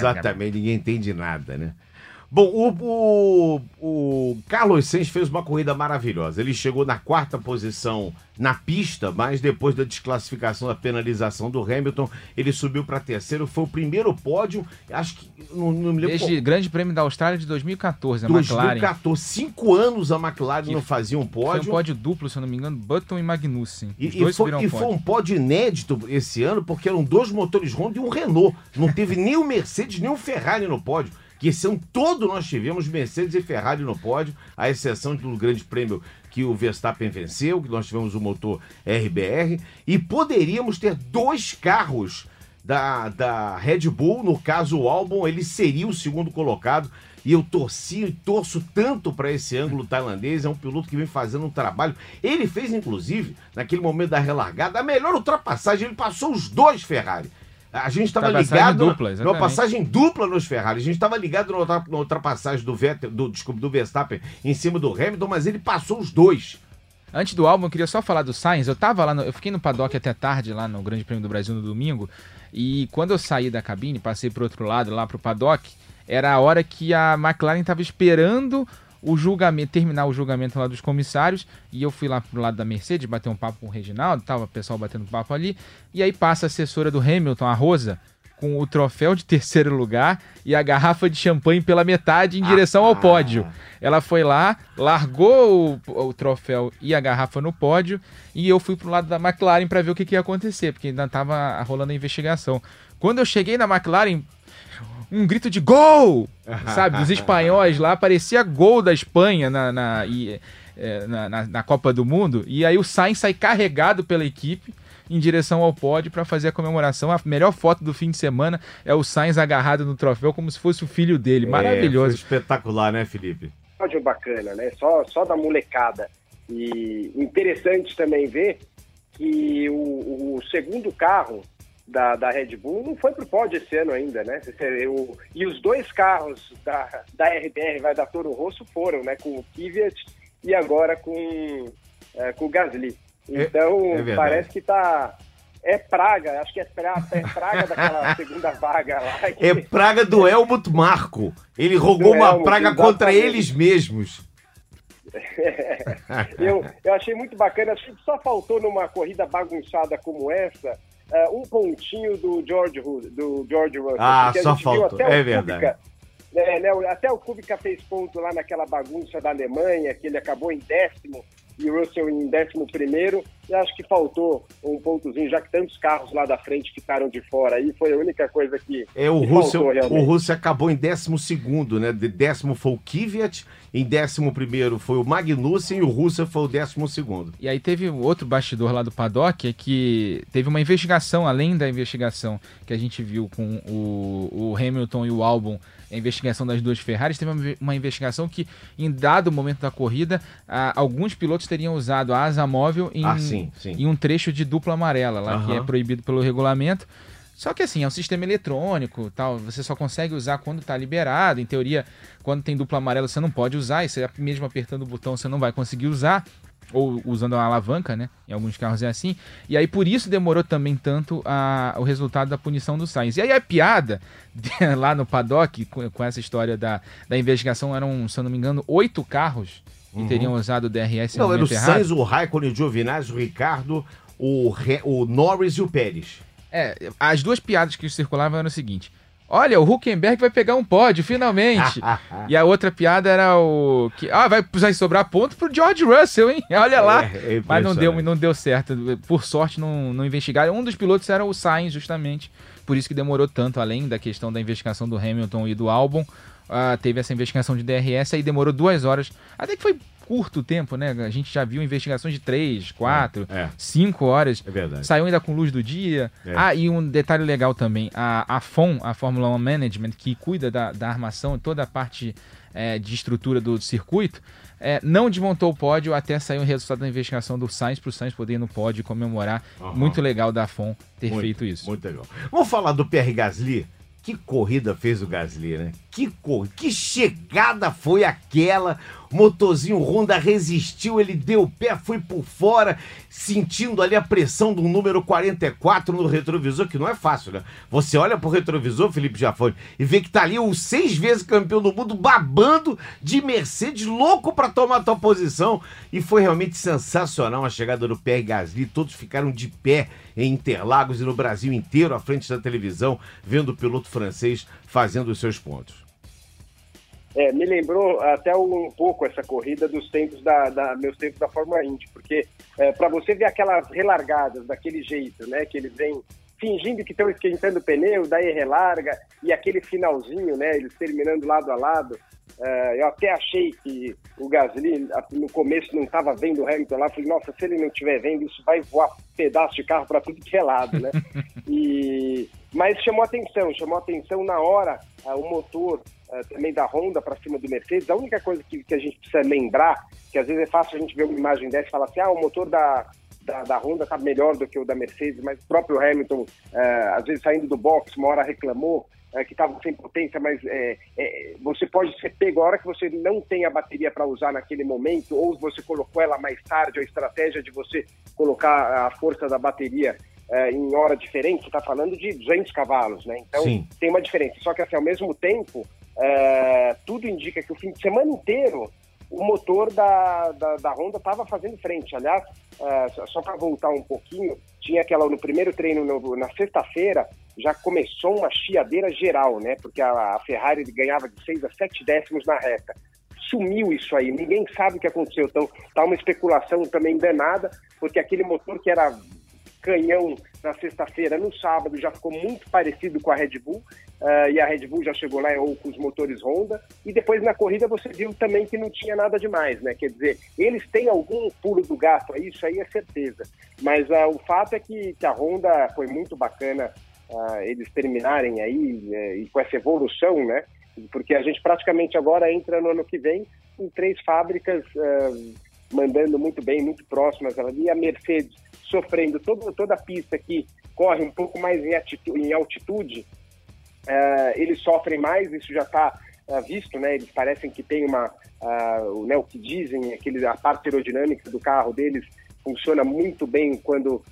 Exatamente, ninguém entende nada, né? Bom, o, o, o Carlos Sainz fez uma corrida maravilhosa. Ele chegou na quarta posição na pista, mas depois da desclassificação da penalização do Hamilton, ele subiu para terceiro. Foi o primeiro pódio, acho que. Não, não me lembro. Desde Grande Prêmio da Austrália de 2014, a McLaren. 2014, cinco anos a McLaren Que não fazia um Foi um pódio. pódio duplo, se eu não me engano, Button e Magnussen. E, e foi, e foi pódio. um pódio inédito esse ano, porque eram dois motores Honda e um Renault. Não teve [laughs] nem o Mercedes, nem o Ferrari no pódio. Que esse ano todo nós tivemos Mercedes e Ferrari no pódio, à exceção do grande prêmio que o Verstappen venceu, que nós tivemos o motor RBR, e poderíamos ter dois carros da, da Red Bull, no caso o Albon, ele seria o segundo colocado, e eu torci e torço tanto para esse ângulo tailandês, é um piloto que vem fazendo um trabalho. Ele fez, inclusive, naquele momento da relargada, a melhor ultrapassagem, ele passou os dois Ferrari. A gente estava ligado dupla, numa exatamente. passagem dupla nos Ferrari. A gente estava ligado na, ultra- na ultrapassagem do, Vettel, do, desculpa, do Verstappen em cima do Hamilton, mas ele passou os dois. Antes do álbum, eu queria só falar do Sainz. Eu tava lá, no- eu fiquei no paddock até tarde lá no Grande Prêmio do Brasil no domingo. E quando eu saí da cabine, passei pro outro lado, lá pro paddock, era a hora que a McLaren tava esperando o julgamento, terminar o julgamento lá dos comissários. E eu fui lá pro lado da Mercedes, bater um papo com o Reginaldo, tava o pessoal batendo papo ali. E aí passa a assessora do Hamilton, a Rosa, com o troféu de [laughs] terceiro lugar e a garrafa de champanhe pela metade em direção ao pódio. Ela foi lá, largou o, o troféu e a garrafa no pódio e eu fui pro lado da McLaren para ver o que, que ia acontecer, porque ainda tava rolando a investigação. Quando eu cheguei na McLaren, um grito de gol, [laughs] sabe, dos espanhóis lá, parecia gol da Espanha na, na, e, é, na, na- na Copa do Mundo. E aí o Sainz sai carregado pela equipe em direção ao pódio para fazer a comemoração. A melhor foto do fim de semana é o Sainz agarrado no troféu como se fosse o filho dele. É, Maravilhoso. foi espetacular, né, Felipe? Pódio bacana, né? Só, só da molecada. E interessante também ver que o, o segundo carro da, da Red Bull não foi pro pódio esse ano ainda, né? O- e os dois carros da, da RBR, vai da Toro Rosso, foram, né? Com o Kvyat e agora com, é, com o Gasly. É- Então, é verdade. parece que tá... É praga, acho que é praga, é praga daquela [laughs] segunda vaga lá. que- É praga do Helmut Marco. Ele rogou Do uma Helmut, praga contra eles mesmos. [laughs] eu, eu achei muito bacana, acho que só faltou numa corrida bagunçada como essa eh, um pontinho do George, do George Russell. Ah, só faltou, é verdade. Kubica, né, né, até o Kubica fez ponto lá naquela bagunça da Alemanha, que ele acabou em décimo e o Russell em décimo primeiro. e acho que faltou um pontozinho, já que tantos carros lá da frente ficaram de fora aí, foi a única coisa que. É, o Russell, o Russell acabou em 12, né? De décimo foi o Kvyat, em décimo primeiro foi o Magnussen e o Russell foi o décimo segundo. E aí teve outro bastidor lá do paddock, é que teve uma investigação, além da investigação que a gente viu com o, o Hamilton e o Albon a investigação das duas Ferraris, teve uma investigação que, em dado momento da corrida, alguns pilotos teriam usado a asa móvel em, ah, sim, sim. em um trecho de dupla amarela, lá uhum. que é proibido pelo regulamento. Só que assim, é um sistema eletrônico, tal, você só consegue usar quando está liberado. Em teoria, quando tem dupla amarela você não pode usar, e você mesmo apertando o botão você não vai conseguir usar ou usando a alavanca, né? Em alguns carros é assim. E aí por isso demorou também tanto a, o resultado da punição do Sainz. E aí a piada de, [laughs] lá no paddock com, com, essa história da, da investigação eram, se eu não me engano, oito carros que uhum. teriam usado o DRS. Não, era o Sainz, o Raikkonen, o Giovinazzi, o Ricardo, o, o Norris e o Pérez. É, as duas piadas que circulavam eram o seguinte: Olha, o Huckenberg vai pegar um pódio, finalmente. [laughs] e a outra piada era o. que Ah, vai precisar sobrar ponto pro George Russell, hein? [laughs] Olha lá. É, é Mas não deu, não deu certo. Por sorte, não, não investigaram. Um dos pilotos era o Sainz, justamente. Por isso que demorou tanto, além da questão da investigação do Hamilton e do Albon. Uh, teve essa investigação de DRS, aí demorou duas horas. Até que foi curto tempo, né? A gente já viu investigações de 3, 4, 5 horas. É verdade. Saiu ainda com luz do dia. É. Ah, e um detalhe legal também: a, a FOM, a Fórmula 1 Management, que cuida da, da armação, toda a parte é, de estrutura do circuito, é, não desmontou o pódio até sair o resultado da investigação do Sainz para o Sainz poder ir no pódio comemorar. Uhum. Muito legal da FOM ter muito, feito isso. Muito legal. Vamos falar do Pierre Gasly? Que corrida fez o Gasly, né? Que, cor... que chegada foi aquela? Motorzinho Honda resistiu, ele deu o pé, foi por fora, sentindo ali a pressão do número 44 no retrovisor, que não é fácil, né? Você olha pro retrovisor, Felipe Jafone, e vê que tá ali o seis vezes campeão do mundo babando de Mercedes, louco para tomar a tua posição. E foi realmente sensacional a chegada do Pierre Gasly. Todos ficaram de pé em Interlagos e no Brasil inteiro, à frente da televisão, vendo o piloto francês fazendo os seus pontos. É, me lembrou até um pouco essa corrida dos tempos da, da meus tempos da Fórmula Indy, porque é, para você ver aquelas relargadas daquele jeito, né, que eles vêm fingindo que estão esquentando o pneu, daí relarga e aquele finalzinho, né, eles terminando lado a lado. É, eu até achei que o Gasly no começo não estava vendo o Hamilton lá, falei, nossa, se ele não estiver vendo, isso vai voar pedaço de carro para tudo que é lado, né? [laughs] e mas chamou atenção, chamou atenção na hora uh, o motor uh, também da Honda para cima do Mercedes. A única coisa que, que, a gente precisa lembrar, que às vezes é fácil a gente ver uma imagem dessa e falar assim, ah, o motor da, da, da Honda está melhor do que o da Mercedes, mas o próprio Hamilton, uh, às vezes saindo do box, uma hora reclamou que estava sem potência, mas é, é, você pode ser pego a hora que você não tem a bateria para usar naquele momento, ou você colocou ela mais tarde, a estratégia de você colocar a força da bateria é, em hora diferente, você está falando de 200 cavalos, né? Então Sim. tem uma diferença. Só que assim, ao mesmo tempo, é, tudo indica que o fim de semana inteiro o motor da, da, da Honda estava fazendo frente. Aliás, é, só para voltar um pouquinho, tinha aquela no primeiro treino no, na sexta-feira já começou uma chiadeira geral, né? Porque a, a Ferrari ganhava de 6 a 7 décimos na reta sumiu isso aí, ninguém sabe o que aconteceu. Então, tá uma especulação também danada, porque aquele motor que era canhão na sexta-feira, no sábado já ficou muito parecido com a Red Bull, uh, e a Red Bull já chegou lá ou com os motores Honda, e depois na corrida você viu também que não tinha nada demais, né? Quer dizer, eles têm algum pulo do gato isso aí é certeza. Mas uh, o fato é que, que, a Honda foi muito bacana uh, eles terminarem aí e com essa evolução, né? Porque a gente praticamente agora entra no ano que vem em três fábricas mandando muito bem, muito próximas ali. A Mercedes sofrendo todo, toda a pista que corre um pouco mais em, atitude, em altitude, uh, eles sofrem mais, isso já está eh, visto, né? Eles parecem que tem uma, uh, né, o que dizem, aquele, a parte aerodinâmica do carro deles funciona muito bem quando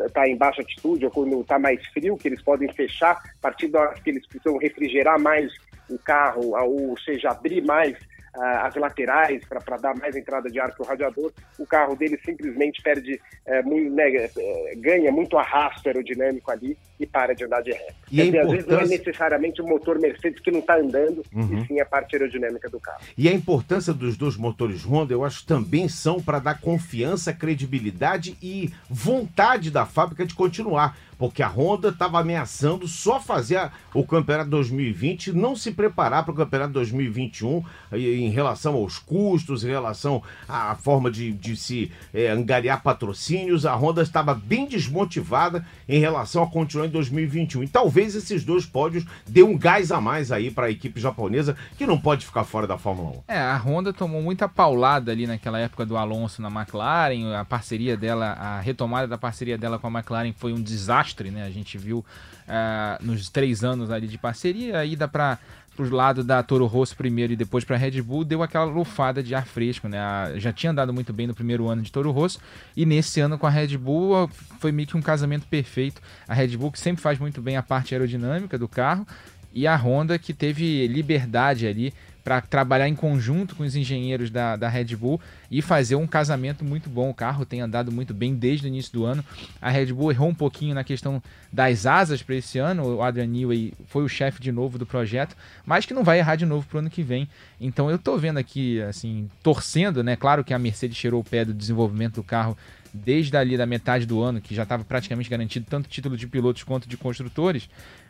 está em baixa altitude ou quando está mais frio, que eles podem fechar, a partir da hora que eles precisam refrigerar mais o carro, ou seja, abrir mais as laterais para dar mais entrada de ar para o radiador, o carro dele simplesmente perde, é, muito, né, é, ganha muito arrasto aerodinâmico ali e para de andar de ré. E dizer, Às vezes não é necessariamente o motor Mercedes que não está andando, Uhum. e sim a parte aerodinâmica do carro. E a importância dos dois motores Honda, eu acho também são para dar confiança, credibilidade e vontade da fábrica de continuar. Porque a Honda estava ameaçando só fazer o campeonato 2020 e não se preparar para o campeonato 2021 e- em relação aos custos, em relação à forma de, de se eh, angariar patrocínios. A Honda estava bem desmotivada em relação a continuar em 2021. E talvez esses dois pódios dê um gás a mais aí para a equipe japonesa, que não pode ficar fora da Fórmula 1. É, a Honda tomou muita paulada ali naquela época do Alonso na McLaren, a parceria dela, a retomada da parceria dela com a McLaren foi um desastre, né? A gente viu ah, nos três anos ali de parceria, a ida para os lados da Toro Rosso primeiro e depois para a Red Bull, deu aquela lufada de ar fresco, né? Já tinha andado muito bem no primeiro ano de Toro Rosso e nesse ano com a Red Bull foi meio que um casamento perfeito. A Red Bull que sempre faz muito bem a parte aerodinâmica do carro e a Honda que teve liberdade ali para trabalhar em conjunto com os engenheiros da, da Red Bull e fazer um casamento muito bom. O carro tem andado muito bem desde o início do ano. A Red Bull errou um pouquinho na questão das asas para esse ano. O Adrian Newey foi o chefe de novo do projeto, mas que não vai errar de novo para o ano que vem. Então eu tô vendo aqui, assim, torcendo, né? Claro que a Mercedes tirou o pé do desenvolvimento do carro desde ali da metade do ano, que já estava praticamente garantido tanto título de pilotos quanto de construtores.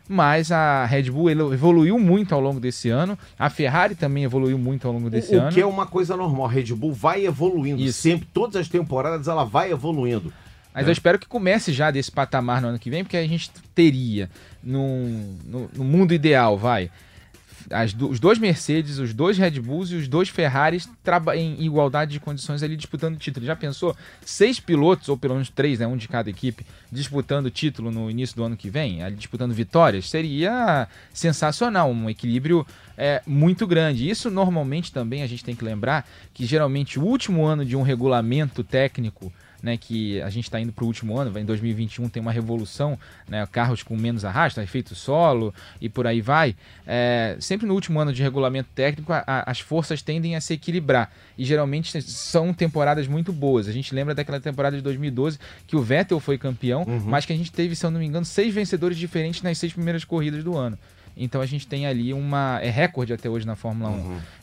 Mas a Red Bull evoluiu muito ao longo desse ano. A Ferrari também evoluiu muito ao longo desse o ano. que é uma coisa normal. A Red Bull vai evoluindo. Isso. Sempre, todas as temporadas, ela vai evoluindo. Mas É. eu espero que comece já desse patamar no ano que vem, porque a gente teria, num, no, no mundo ideal, vai, do- os dois Mercedes, os dois Red Bulls e os dois Ferraris em igualdade de condições ali disputando o título. Já pensou? Seis pilotos, ou pelo menos três, né, um de cada equipe, disputando o título no início do ano que vem, ali disputando vitórias, seria sensacional, um equilíbrio é, muito grande. Isso normalmente também a gente tem que lembrar que geralmente o último ano de um regulamento técnico né, que a gente está indo para o último ano, em 2021 tem uma revolução, né, carros com menos arrasto, efeito solo e por aí vai. É, sempre no último ano de regulamento técnico, a- a- as forças tendem a se equilibrar e geralmente são temporadas muito boas. A gente lembra daquela temporada de 2012 que o Vettel foi campeão, mas que a gente teve, se eu não me engano, seis vencedores diferentes nas seis primeiras corridas do ano. Então a gente tem ali uma. É recorde até hoje na Fórmula 1.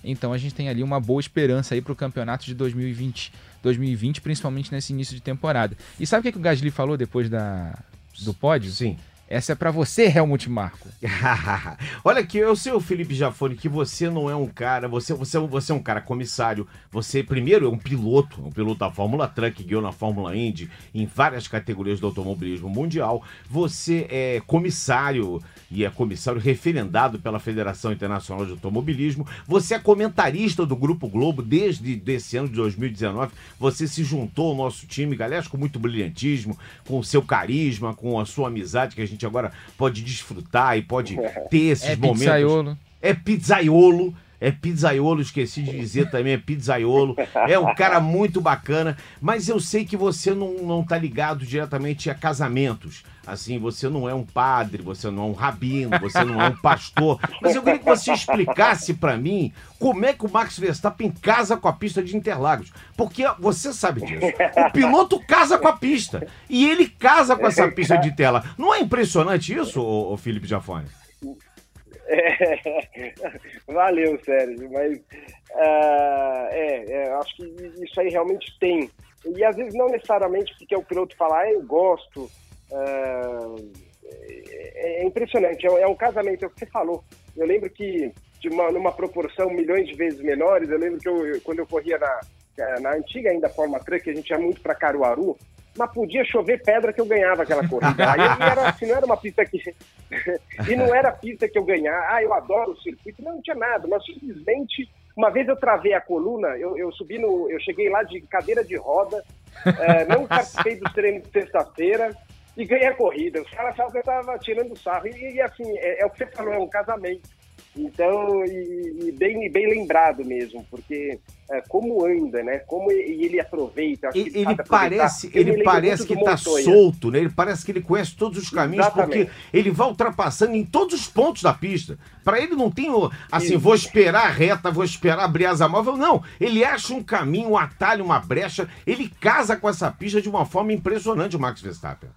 Então a gente tem ali uma boa esperança aí pro campeonato de 2020, 2020, principalmente nesse início de temporada. E sabe o que, que o Gasly falou depois da, do pódio? Sim. Essa é pra você, Helmut Marko. [laughs] Olha aqui, eu sei, o Felipe Jafone, que você não é um cara, você, você, você é um cara comissário, você primeiro é um piloto, um piloto da Fórmula Truck, guiou na Fórmula Indy, em várias categorias do automobilismo mundial, você é comissário e é comissário referendado pela Federação Internacional de Automobilismo, você é comentarista do Grupo Globo desde esse ano de 2019, você se juntou ao nosso time, aliás, com muito brilhantismo, com o seu carisma, com a sua amizade, que a gente agora pode desfrutar e pode ter esses É momentos. pizzaiolo. É pizzaiolo. É pizzaiolo, esqueci de dizer também, é pizzaiolo. É um cara muito bacana, mas eu sei que você não, não tá ligado diretamente a casamentos. Assim, você não é um padre, você não é um rabino, você não é um pastor. Mas eu queria que você explicasse pra mim como é que o Max Verstappen casa com a pista de Interlagos. Porque você sabe disso. O piloto casa com a pista. E ele casa com essa pista de Interlagos. Não é impressionante isso, ô Felipe Jafone? É, [laughs] valeu, Sérgio, mas ah, é, é, acho que isso aí realmente tem. E às vezes não necessariamente porque o piloto fala, ah, eu gosto. ah, é, é impressionante, é, é um casamento, é o que você falou. Eu lembro que, de uma, numa proporção milhões de vezes menores, eu lembro que eu, eu- quando eu corria na, na antiga ainda Forma Truck, a gente ia muito para Caruaru, mas podia chover pedra que eu ganhava aquela corrida. [laughs] Aí e era, assim, não era uma pista que. [laughs] e não era a pista que eu ganhar. Ah, eu adoro o circuito. Não, não tinha nada, mas simplesmente. Uma vez eu travei a coluna, eu, eu subi no. Eu cheguei lá de cadeira de roda, eh, não [laughs] participei dos treinos de sexta-feira e ganhei a corrida. Os caras achavam que eu estava tirando sarro. E, e, assim, é, é o que você falou, é um casamento. Então, e, e bem, bem lembrado mesmo, porque é, como anda, né? Como e- e ele aproveita. Ele, ele parece, ele lembro parece que tá Montoya. solto, né? Ele parece que ele conhece todos os caminhos, Exatamente. porque ele vai ultrapassando em todos os pontos da pista. Para ele não tem o, assim, Isso. vou esperar a reta, vou esperar abrir asa móvel. Não, ele acha um caminho, um atalho, uma brecha. Ele casa com essa pista de uma forma impressionante, o Max Verstappen.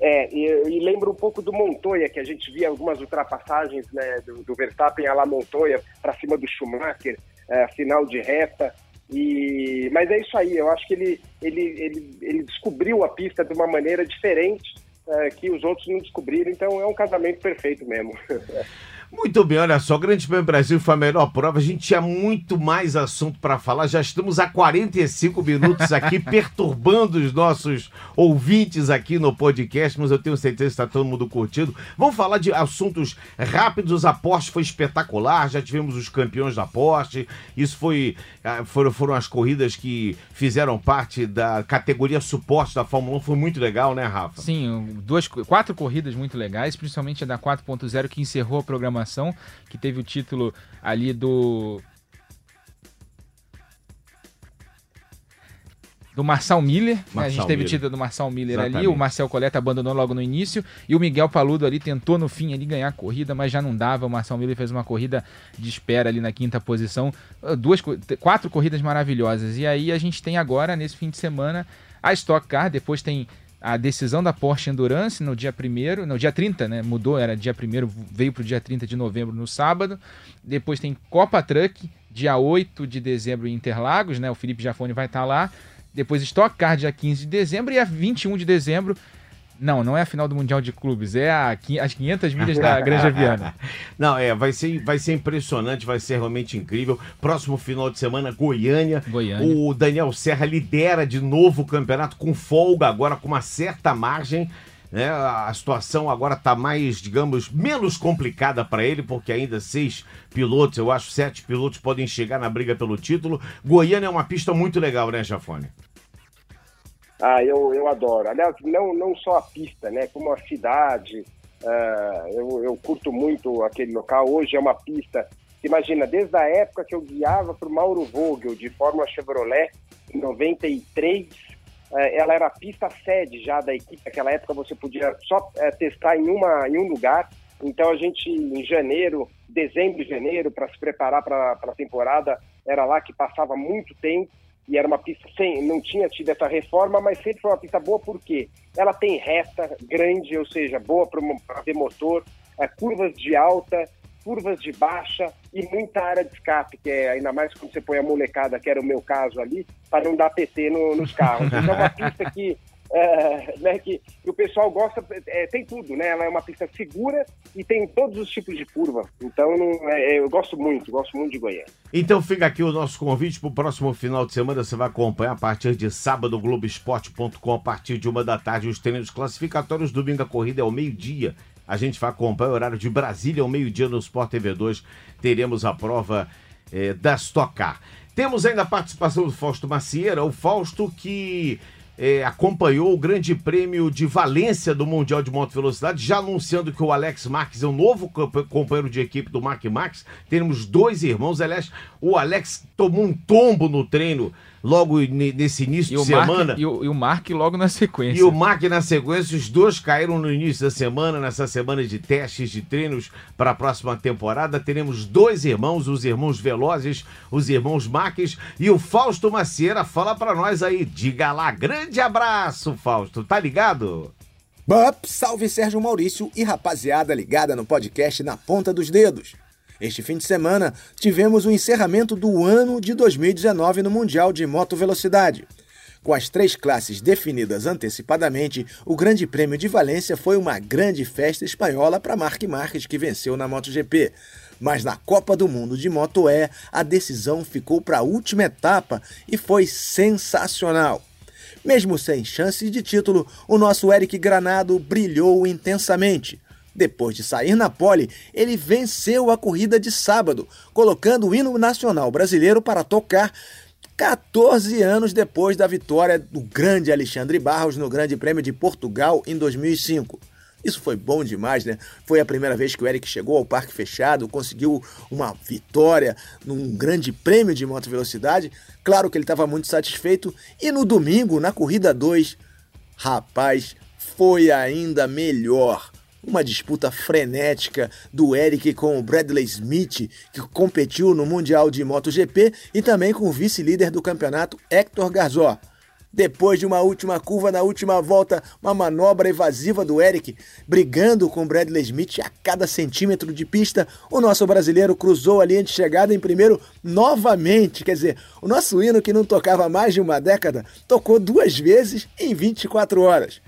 É, e, e lembra um pouco do Montoya, que a gente via algumas ultrapassagens né, do, do Verstappen a lá Montoya para cima do Schumacher, é, final de reta. E, mas é isso aí, eu acho que ele, ele, ele, ele descobriu a pista de uma maneira diferente é, que os outros não descobriram, então é um casamento perfeito mesmo. [laughs] Muito bem, olha só, o Grande Prêmio Brasil foi a melhor prova. A gente tinha muito mais assunto para falar. Já estamos há 45 minutos aqui [laughs] perturbando os nossos ouvintes aqui no podcast, mas eu tenho certeza que está todo mundo curtindo. Vamos falar de assuntos rápidos. A Porsche foi espetacular, já tivemos os campeões da Porsche. Isso foi ah, foram, foram as corridas que fizeram parte da categoria suporte da Fórmula 1. Foi muito legal, né, Rafa? Sim, duas, quatro corridas muito legais, principalmente a da 4.0 que encerrou a programação que teve o título ali do. Do Marçal Miller, né? a gente teve Miller. o título do Marçal Miller Exatamente. ali, o Marcel Coleta abandonou logo no início, e o Miguel Paludo ali tentou no fim ali ganhar a corrida, mas já não dava, o Marcel Miller fez uma corrida de espera ali na quinta posição, duas, quatro corridas maravilhosas, e aí a gente tem agora, nesse fim de semana, a Stock Car, depois tem a decisão da Porsche Endurance no dia 1 no dia 30, né? Mudou, era dia 1 veio para o dia 30 de novembro no sábado. Depois tem Copa Truck, dia 8 de dezembro em Interlagos, né? O Felipe Jafone vai estar tá lá. Depois Stock Car, dia 15 de dezembro. E a 21 de dezembro, não, não é a final do Mundial de Clubes, é a, as 500 milhas da [laughs] Granja Viana. Não, é, vai ser, vai ser impressionante, vai ser realmente incrível. Próximo final de semana, Goiânia. Goiânia. O Daniel Serra lidera de novo o campeonato com folga, agora com uma certa margem. Né? A situação agora está mais, digamos, menos complicada para ele, porque ainda seis pilotos, eu acho sete pilotos podem chegar na briga pelo título. Goiânia é uma pista muito legal, né, Jafone? Ah, eu, eu adoro. Aliás, não, não só a pista, né? Como a cidade. Uh, eu, eu curto muito aquele local. Hoje é uma pista. Imagina, desde a época que eu guiava para o Mauro Vogel de Fórmula Chevrolet, em 93, uh, ela era a pista sede já da equipe. Naquela época você podia só uh, testar em, uma, em um lugar. Então a gente, em janeiro, dezembro e janeiro, para se preparar para a temporada, era lá que passava muito tempo e era uma pista sem, não tinha tido essa reforma, mas sempre foi uma pista boa porque ela tem reta grande, ou seja, boa para ver motor, é, curvas de alta, curvas de baixa e muita área de escape, que é ainda mais quando você põe a molecada, que era o meu caso ali, para não dar PT no, nos carros. Então é uma pista que é, né, que, que, o pessoal gosta, é, tem tudo, né? Ela é uma pista segura e tem todos os tipos de curva. Então não, é, eu gosto muito, gosto muito de Goiânia. Então fica aqui o nosso convite para o próximo final de semana. Você vai acompanhar a partir de sábado, Globoesporte.com, a partir de uma da tarde, os treinos classificatórios. Domingo a corrida é ao meio-dia. A gente vai acompanhar o horário de Brasília ao meio-dia no Sport TV 2. Teremos a prova é, da Stock Car. Temos ainda a participação do Fausto Macieira, o Fausto que é, acompanhou o Grande Prêmio de Valência do Mundial de Moto Velocidade, já anunciando que o Alex Marques é o novo companheiro de equipe do Mark Marques. Temos dois irmãos. Aliás, o Alex tomou um tombo no treino logo nesse início de semana. Mark, e, o, e o Mark logo na sequência. E o Mark na sequência, os dois caíram no início da semana, nessa semana de testes de treinos para a próxima temporada. Teremos dois irmãos, os irmãos Velozes, os irmãos Marques e o Fausto Macieira. Fala para nós aí, diga lá. Grande abraço, Fausto. Tá ligado? Bup, salve Sérgio Maurício e rapaziada ligada no podcast Na Ponta dos Dedos. Este fim de semana, tivemos o encerramento do ano de 2019 no Mundial de Moto Velocidade. Com as três classes definidas antecipadamente, o Grande Prêmio de Valência foi uma grande festa espanhola para Marc Marques, que venceu na MotoGP. Mas na Copa do Mundo de Moto E, a decisão ficou para a última etapa e foi sensacional. Mesmo sem chances de título, o nosso Eric Granado brilhou intensamente. Depois de sair na pole, ele venceu a corrida de sábado, colocando o hino nacional brasileiro para tocar 14 anos depois da vitória do grande Alexandre Barros no Grande Prêmio de Portugal em 2005. Isso foi bom demais, né? Foi a primeira vez que o Eric chegou ao parque fechado, conseguiu uma vitória num grande prêmio de moto velocidade. Claro que ele estava muito satisfeito. E no domingo, na corrida 2, rapaz, foi ainda melhor uma disputa frenética do Eric com o Bradley Smith, que competiu no Mundial de MotoGP, e também com o vice-líder do campeonato, Hector Garzó. Depois de uma última curva na última volta, uma manobra evasiva do Eric, brigando com Bradley Smith a cada centímetro de pista, o nosso brasileiro cruzou a linha de chegada em primeiro novamente. Quer dizer, o nosso hino que não tocava mais de uma década tocou duas vezes em 24 horas.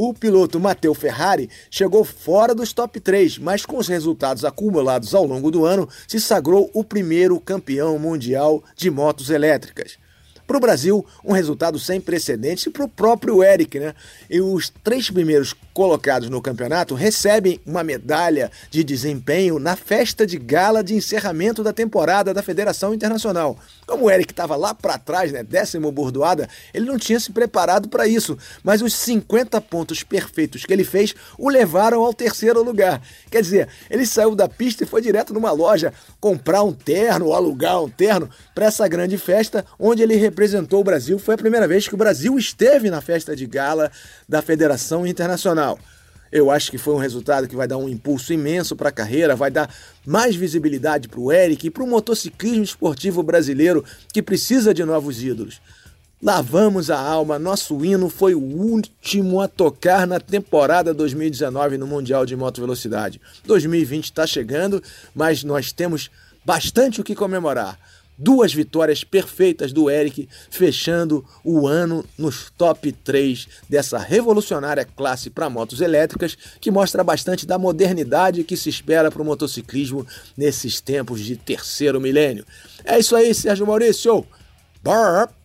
O piloto Matteo Ferrari chegou fora dos top 3, mas com os resultados acumulados ao longo do ano, se sagrou o primeiro campeão mundial de motos elétricas. Para o Brasil, um resultado sem precedentes e para o próprio Eric, né? E os três primeiros colocados no campeonato recebem uma medalha de desempenho na festa de gala de encerramento da temporada da Federação Internacional. Como o Eric estava lá para trás, né, décimo bordoada, ele não tinha se preparado para isso, mas os 50 pontos perfeitos que ele fez o levaram ao terceiro lugar. Quer dizer, ele saiu da pista e foi direto numa loja comprar um terno alugar um terno para essa grande festa onde ele representou o Brasil. Foi a primeira vez que o Brasil esteve na festa de gala da Federação Internacional. Eu acho que foi um resultado que vai dar um impulso imenso para a carreira, vai dar mais visibilidade para o Eric e para o motociclismo esportivo brasileiro que precisa de novos ídolos. Lavamos a alma, nosso hino foi o último a tocar na temporada 2019 no Mundial de Moto Velocidade. 2020 está chegando, mas nós temos bastante o que comemorar. Duas vitórias perfeitas do Eric, fechando o ano nos top 3 dessa revolucionária classe para motos elétricas, que mostra bastante da modernidade que se espera para o motociclismo nesses tempos de terceiro milênio. É isso aí, Sérgio Maurício. Burp.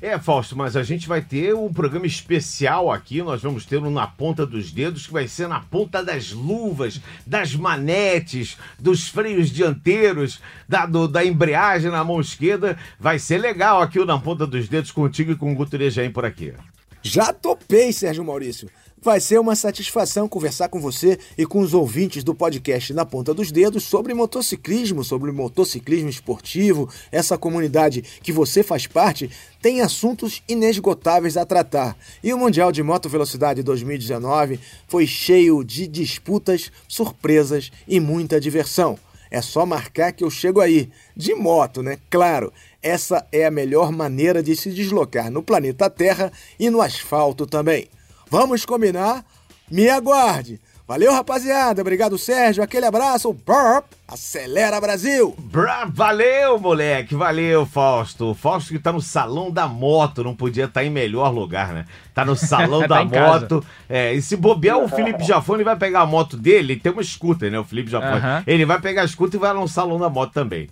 É, Fausto, mas a gente vai ter um programa especial aqui. Nós vamos ter um na ponta dos dedos, que vai ser na ponta das luvas, das manetes, dos freios dianteiros, da, do, da embreagem na mão esquerda. Vai ser legal aqui o na ponta dos dedos contigo e com o Guto por aqui. Já topei, Sérgio Maurício. Vai ser uma satisfação conversar com você e com os ouvintes do podcast Na Ponta dos Dedos sobre motociclismo, sobre motociclismo esportivo. Essa comunidade que você faz parte tem assuntos inesgotáveis a tratar. E o Mundial de Moto Velocidade 2019 foi cheio de disputas, surpresas e muita diversão. É só marcar que eu chego aí. De moto, né? Claro, essa é a melhor maneira de se deslocar no planeta Terra e no asfalto também. Vamos combinar? Me aguarde! Valeu, rapaziada. Obrigado, Sérgio. Aquele abraço. Burp. Acelera, Brasil. Bra valeu, moleque. Valeu, Fausto. Fausto que tá no salão da moto. Não podia estar tá em melhor lugar, né? Tá no salão [laughs] tá da moto. É, e se bobear, o Felipe Jafone vai pegar a moto dele. Tem uma scooter, né? O Felipe Jafone. Ele vai pegar a scooter e vai lá no salão da moto também.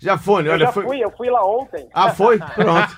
Jafone, olha. Eu já foi... fui, eu fui lá ontem. Ah, foi? [laughs] Pronto.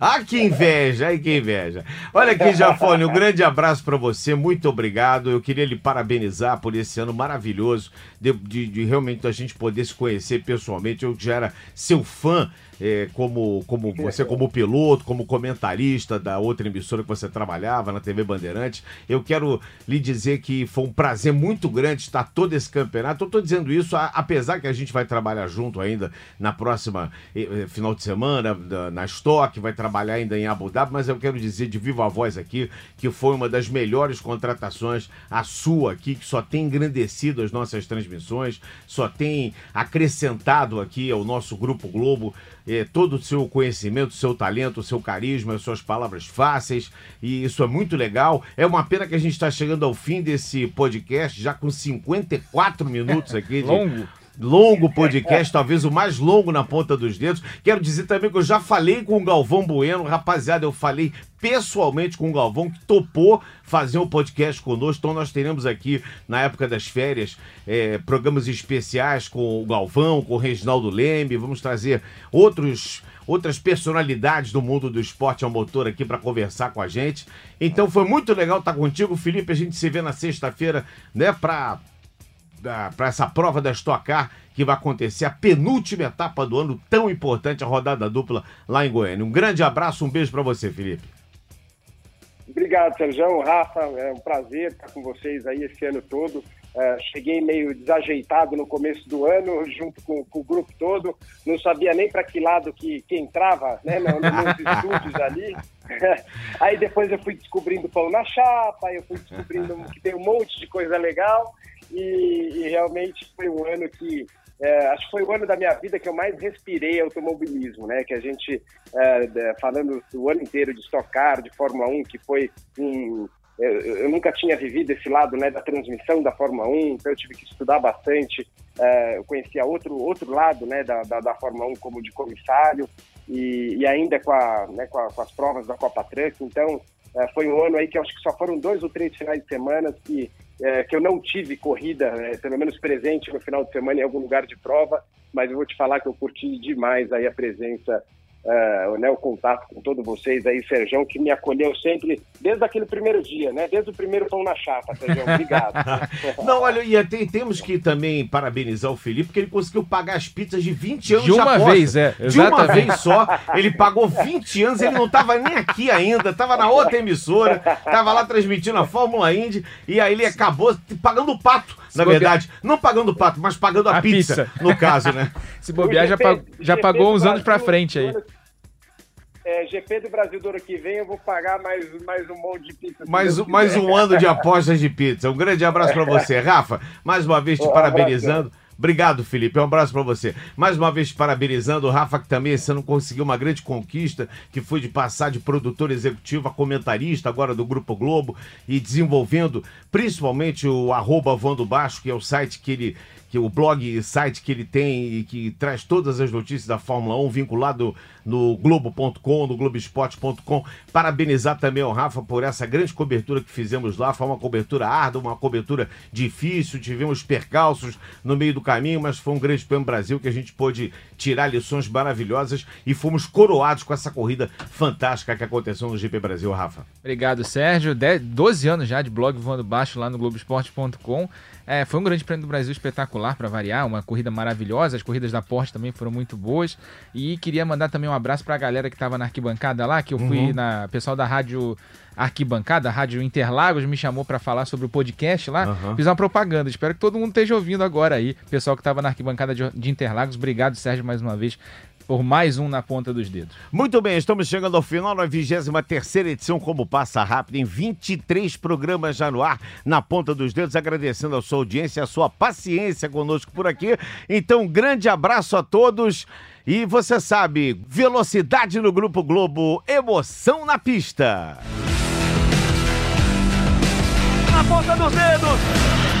ah, que inveja, ai, que inveja. Olha aqui, Jafone, um grande abraço para você, muito obrigado. Eu queria lhe parabenizar por esse ano maravilhoso, de, de, de realmente a gente poder se conhecer pessoalmente. Eu já era seu fã é, como, como você como piloto, como comentarista da outra emissora que você trabalhava na TV Bandeirantes. Eu quero lhe dizer que foi um prazer muito grande estar todo esse campeonato. Eu estou dizendo isso apesar que a gente vai trabalhar junto ainda na próxima eh, final de semana na Stock, vai trabalhar ainda em Abu Dhabi, mas eu quero dizer de viva voz aqui que foi uma das melhores contratações a sua aqui, que só tem engrandecido as nossas transmissões, só tem acrescentado aqui ao nosso Grupo Globo é, todo o seu conhecimento, o seu talento, o seu carisma, as suas palavras fáceis, e isso é muito legal. É uma pena que a gente está chegando ao fim desse podcast, já com 54 minutos aqui. De... Longo longo podcast, talvez o mais longo na ponta dos dedos. Quero dizer também que eu já falei com o Galvão Bueno, rapaziada, eu falei pessoalmente com o Galvão, que topou fazer um podcast conosco. Então, nós teremos aqui, na época das férias, é, programas especiais com o Galvão, com o Reginaldo Leme. Vamos trazer outros outras personalidades do mundo do esporte ao motor aqui para conversar com a gente. Então foi muito legal estar contigo, Felipe. A gente se vê na sexta-feira, né, para para essa prova da Stock Car que vai acontecer a penúltima etapa do ano tão importante, a rodada dupla lá em Goiânia. Um grande abraço, um beijo para você, Felipe. Obrigado, Sérgio. Rafa, é um prazer estar com vocês aí esse ano todo. É, cheguei meio desajeitado no começo do ano, junto com, com o grupo todo. Não sabia nem para que lado que, que entrava, né, nos [laughs] estúdios ali. [laughs] aí depois eu fui descobrindo pão na chapa, eu fui descobrindo que tem um monte de coisa legal. E, e realmente foi um ano que é, acho que foi o ano da minha vida que eu mais respirei automobilismo, né? Que a gente, é, falando o ano inteiro de Stock Car, de Fórmula 1, que foi um, eu, eu, nunca tinha vivido esse lado né, da transmissão da Fórmula 1, então eu tive que estudar bastante. É, eu conhecia outro, outro lado né, da, da, da Fórmula 1 como de comissário e, e ainda com, a, né, com, a, com, as provas da Copa Truck. Então é, foi um ano aí que acho que só foram dois ou três finais de semana que é, que eu não tive corrida, né, pelo menos presente no final de semana em algum lugar de prova, mas eu vou te falar que eu curti demais aí a presença uh, né, o contato com todos vocês aí, Serjão, que me acolheu sempre, desde aquele primeiro dia, né? Desde o primeiro pão na chapa, Serjão. Obrigado. [laughs] Não, olha, e tem, temos que também parabenizar o Felipe, porque ele conseguiu pagar as pizzas de 20 anos de uma vez, é. Exatamente. De uma vez só. Ele pagou 20 anos, ele não estava nem aqui ainda, estava na outra emissora, estava lá transmitindo a Fórmula Indy, e aí ele acabou pagando o pato, Se na bobear... verdade. Não pagando o pato, mas pagando a, a pizza, pizza, no caso, né? [laughs] Se bobear, já, pag... já pagou uns anos pra frente aí é, GP do Brasil do ano que vem, eu vou pagar mais, mais um monte de pizza. Mais, mais um ano de apostas de pizza. Um grande abraço para você. Rafa, mais uma vez te um parabenizando. Abraço. Obrigado, Felipe. Um abraço para você. Mais uma vez parabenizando. O Rafa, que também esse ano conseguiu uma grande conquista, que foi de passar de produtor executivo a comentarista agora do Grupo Globo e desenvolvendo principalmente o arroba Voando Baixo, que é o site que ele que o blog e site que ele tem e que traz todas as notícias da Fórmula 1 vinculado no globo.com, no globesport.com. Parabenizar também ao Rafa por essa grande cobertura que fizemos lá. Foi uma cobertura árdua, uma cobertura difícil, tivemos percalços no meio do caminho, mas foi um grande prêmio Brasil que a gente pôde tirar lições maravilhosas e fomos coroados com essa corrida fantástica que aconteceu no GP Brasil, Rafa. Obrigado, Sérgio. 12 anos já de blog voando baixo lá no globesport.com. É, foi um grande prêmio do Brasil espetacular para variar, uma corrida maravilhosa. As corridas da Porsche também foram muito boas. E queria mandar também um abraço para a galera que estava na arquibancada lá, que eu fui uhum. na pessoal da rádio arquibancada, Rádio Interlagos me chamou para falar sobre o podcast lá. Uhum. Fiz uma propaganda. Espero que todo mundo esteja ouvindo agora aí. Pessoal que estava na arquibancada de, de Interlagos, obrigado, Sérgio, mais uma vez por mais um na ponta dos dedos. Muito bem, estamos chegando ao final da 23 edição Como Passa Rápido, em 23 programas já no ar, na ponta dos dedos, agradecendo a sua audiência, a sua paciência conosco por aqui. Então, um grande abraço a todos. E você sabe, velocidade no Grupo Globo, emoção na pista. Na ponta dos dedos.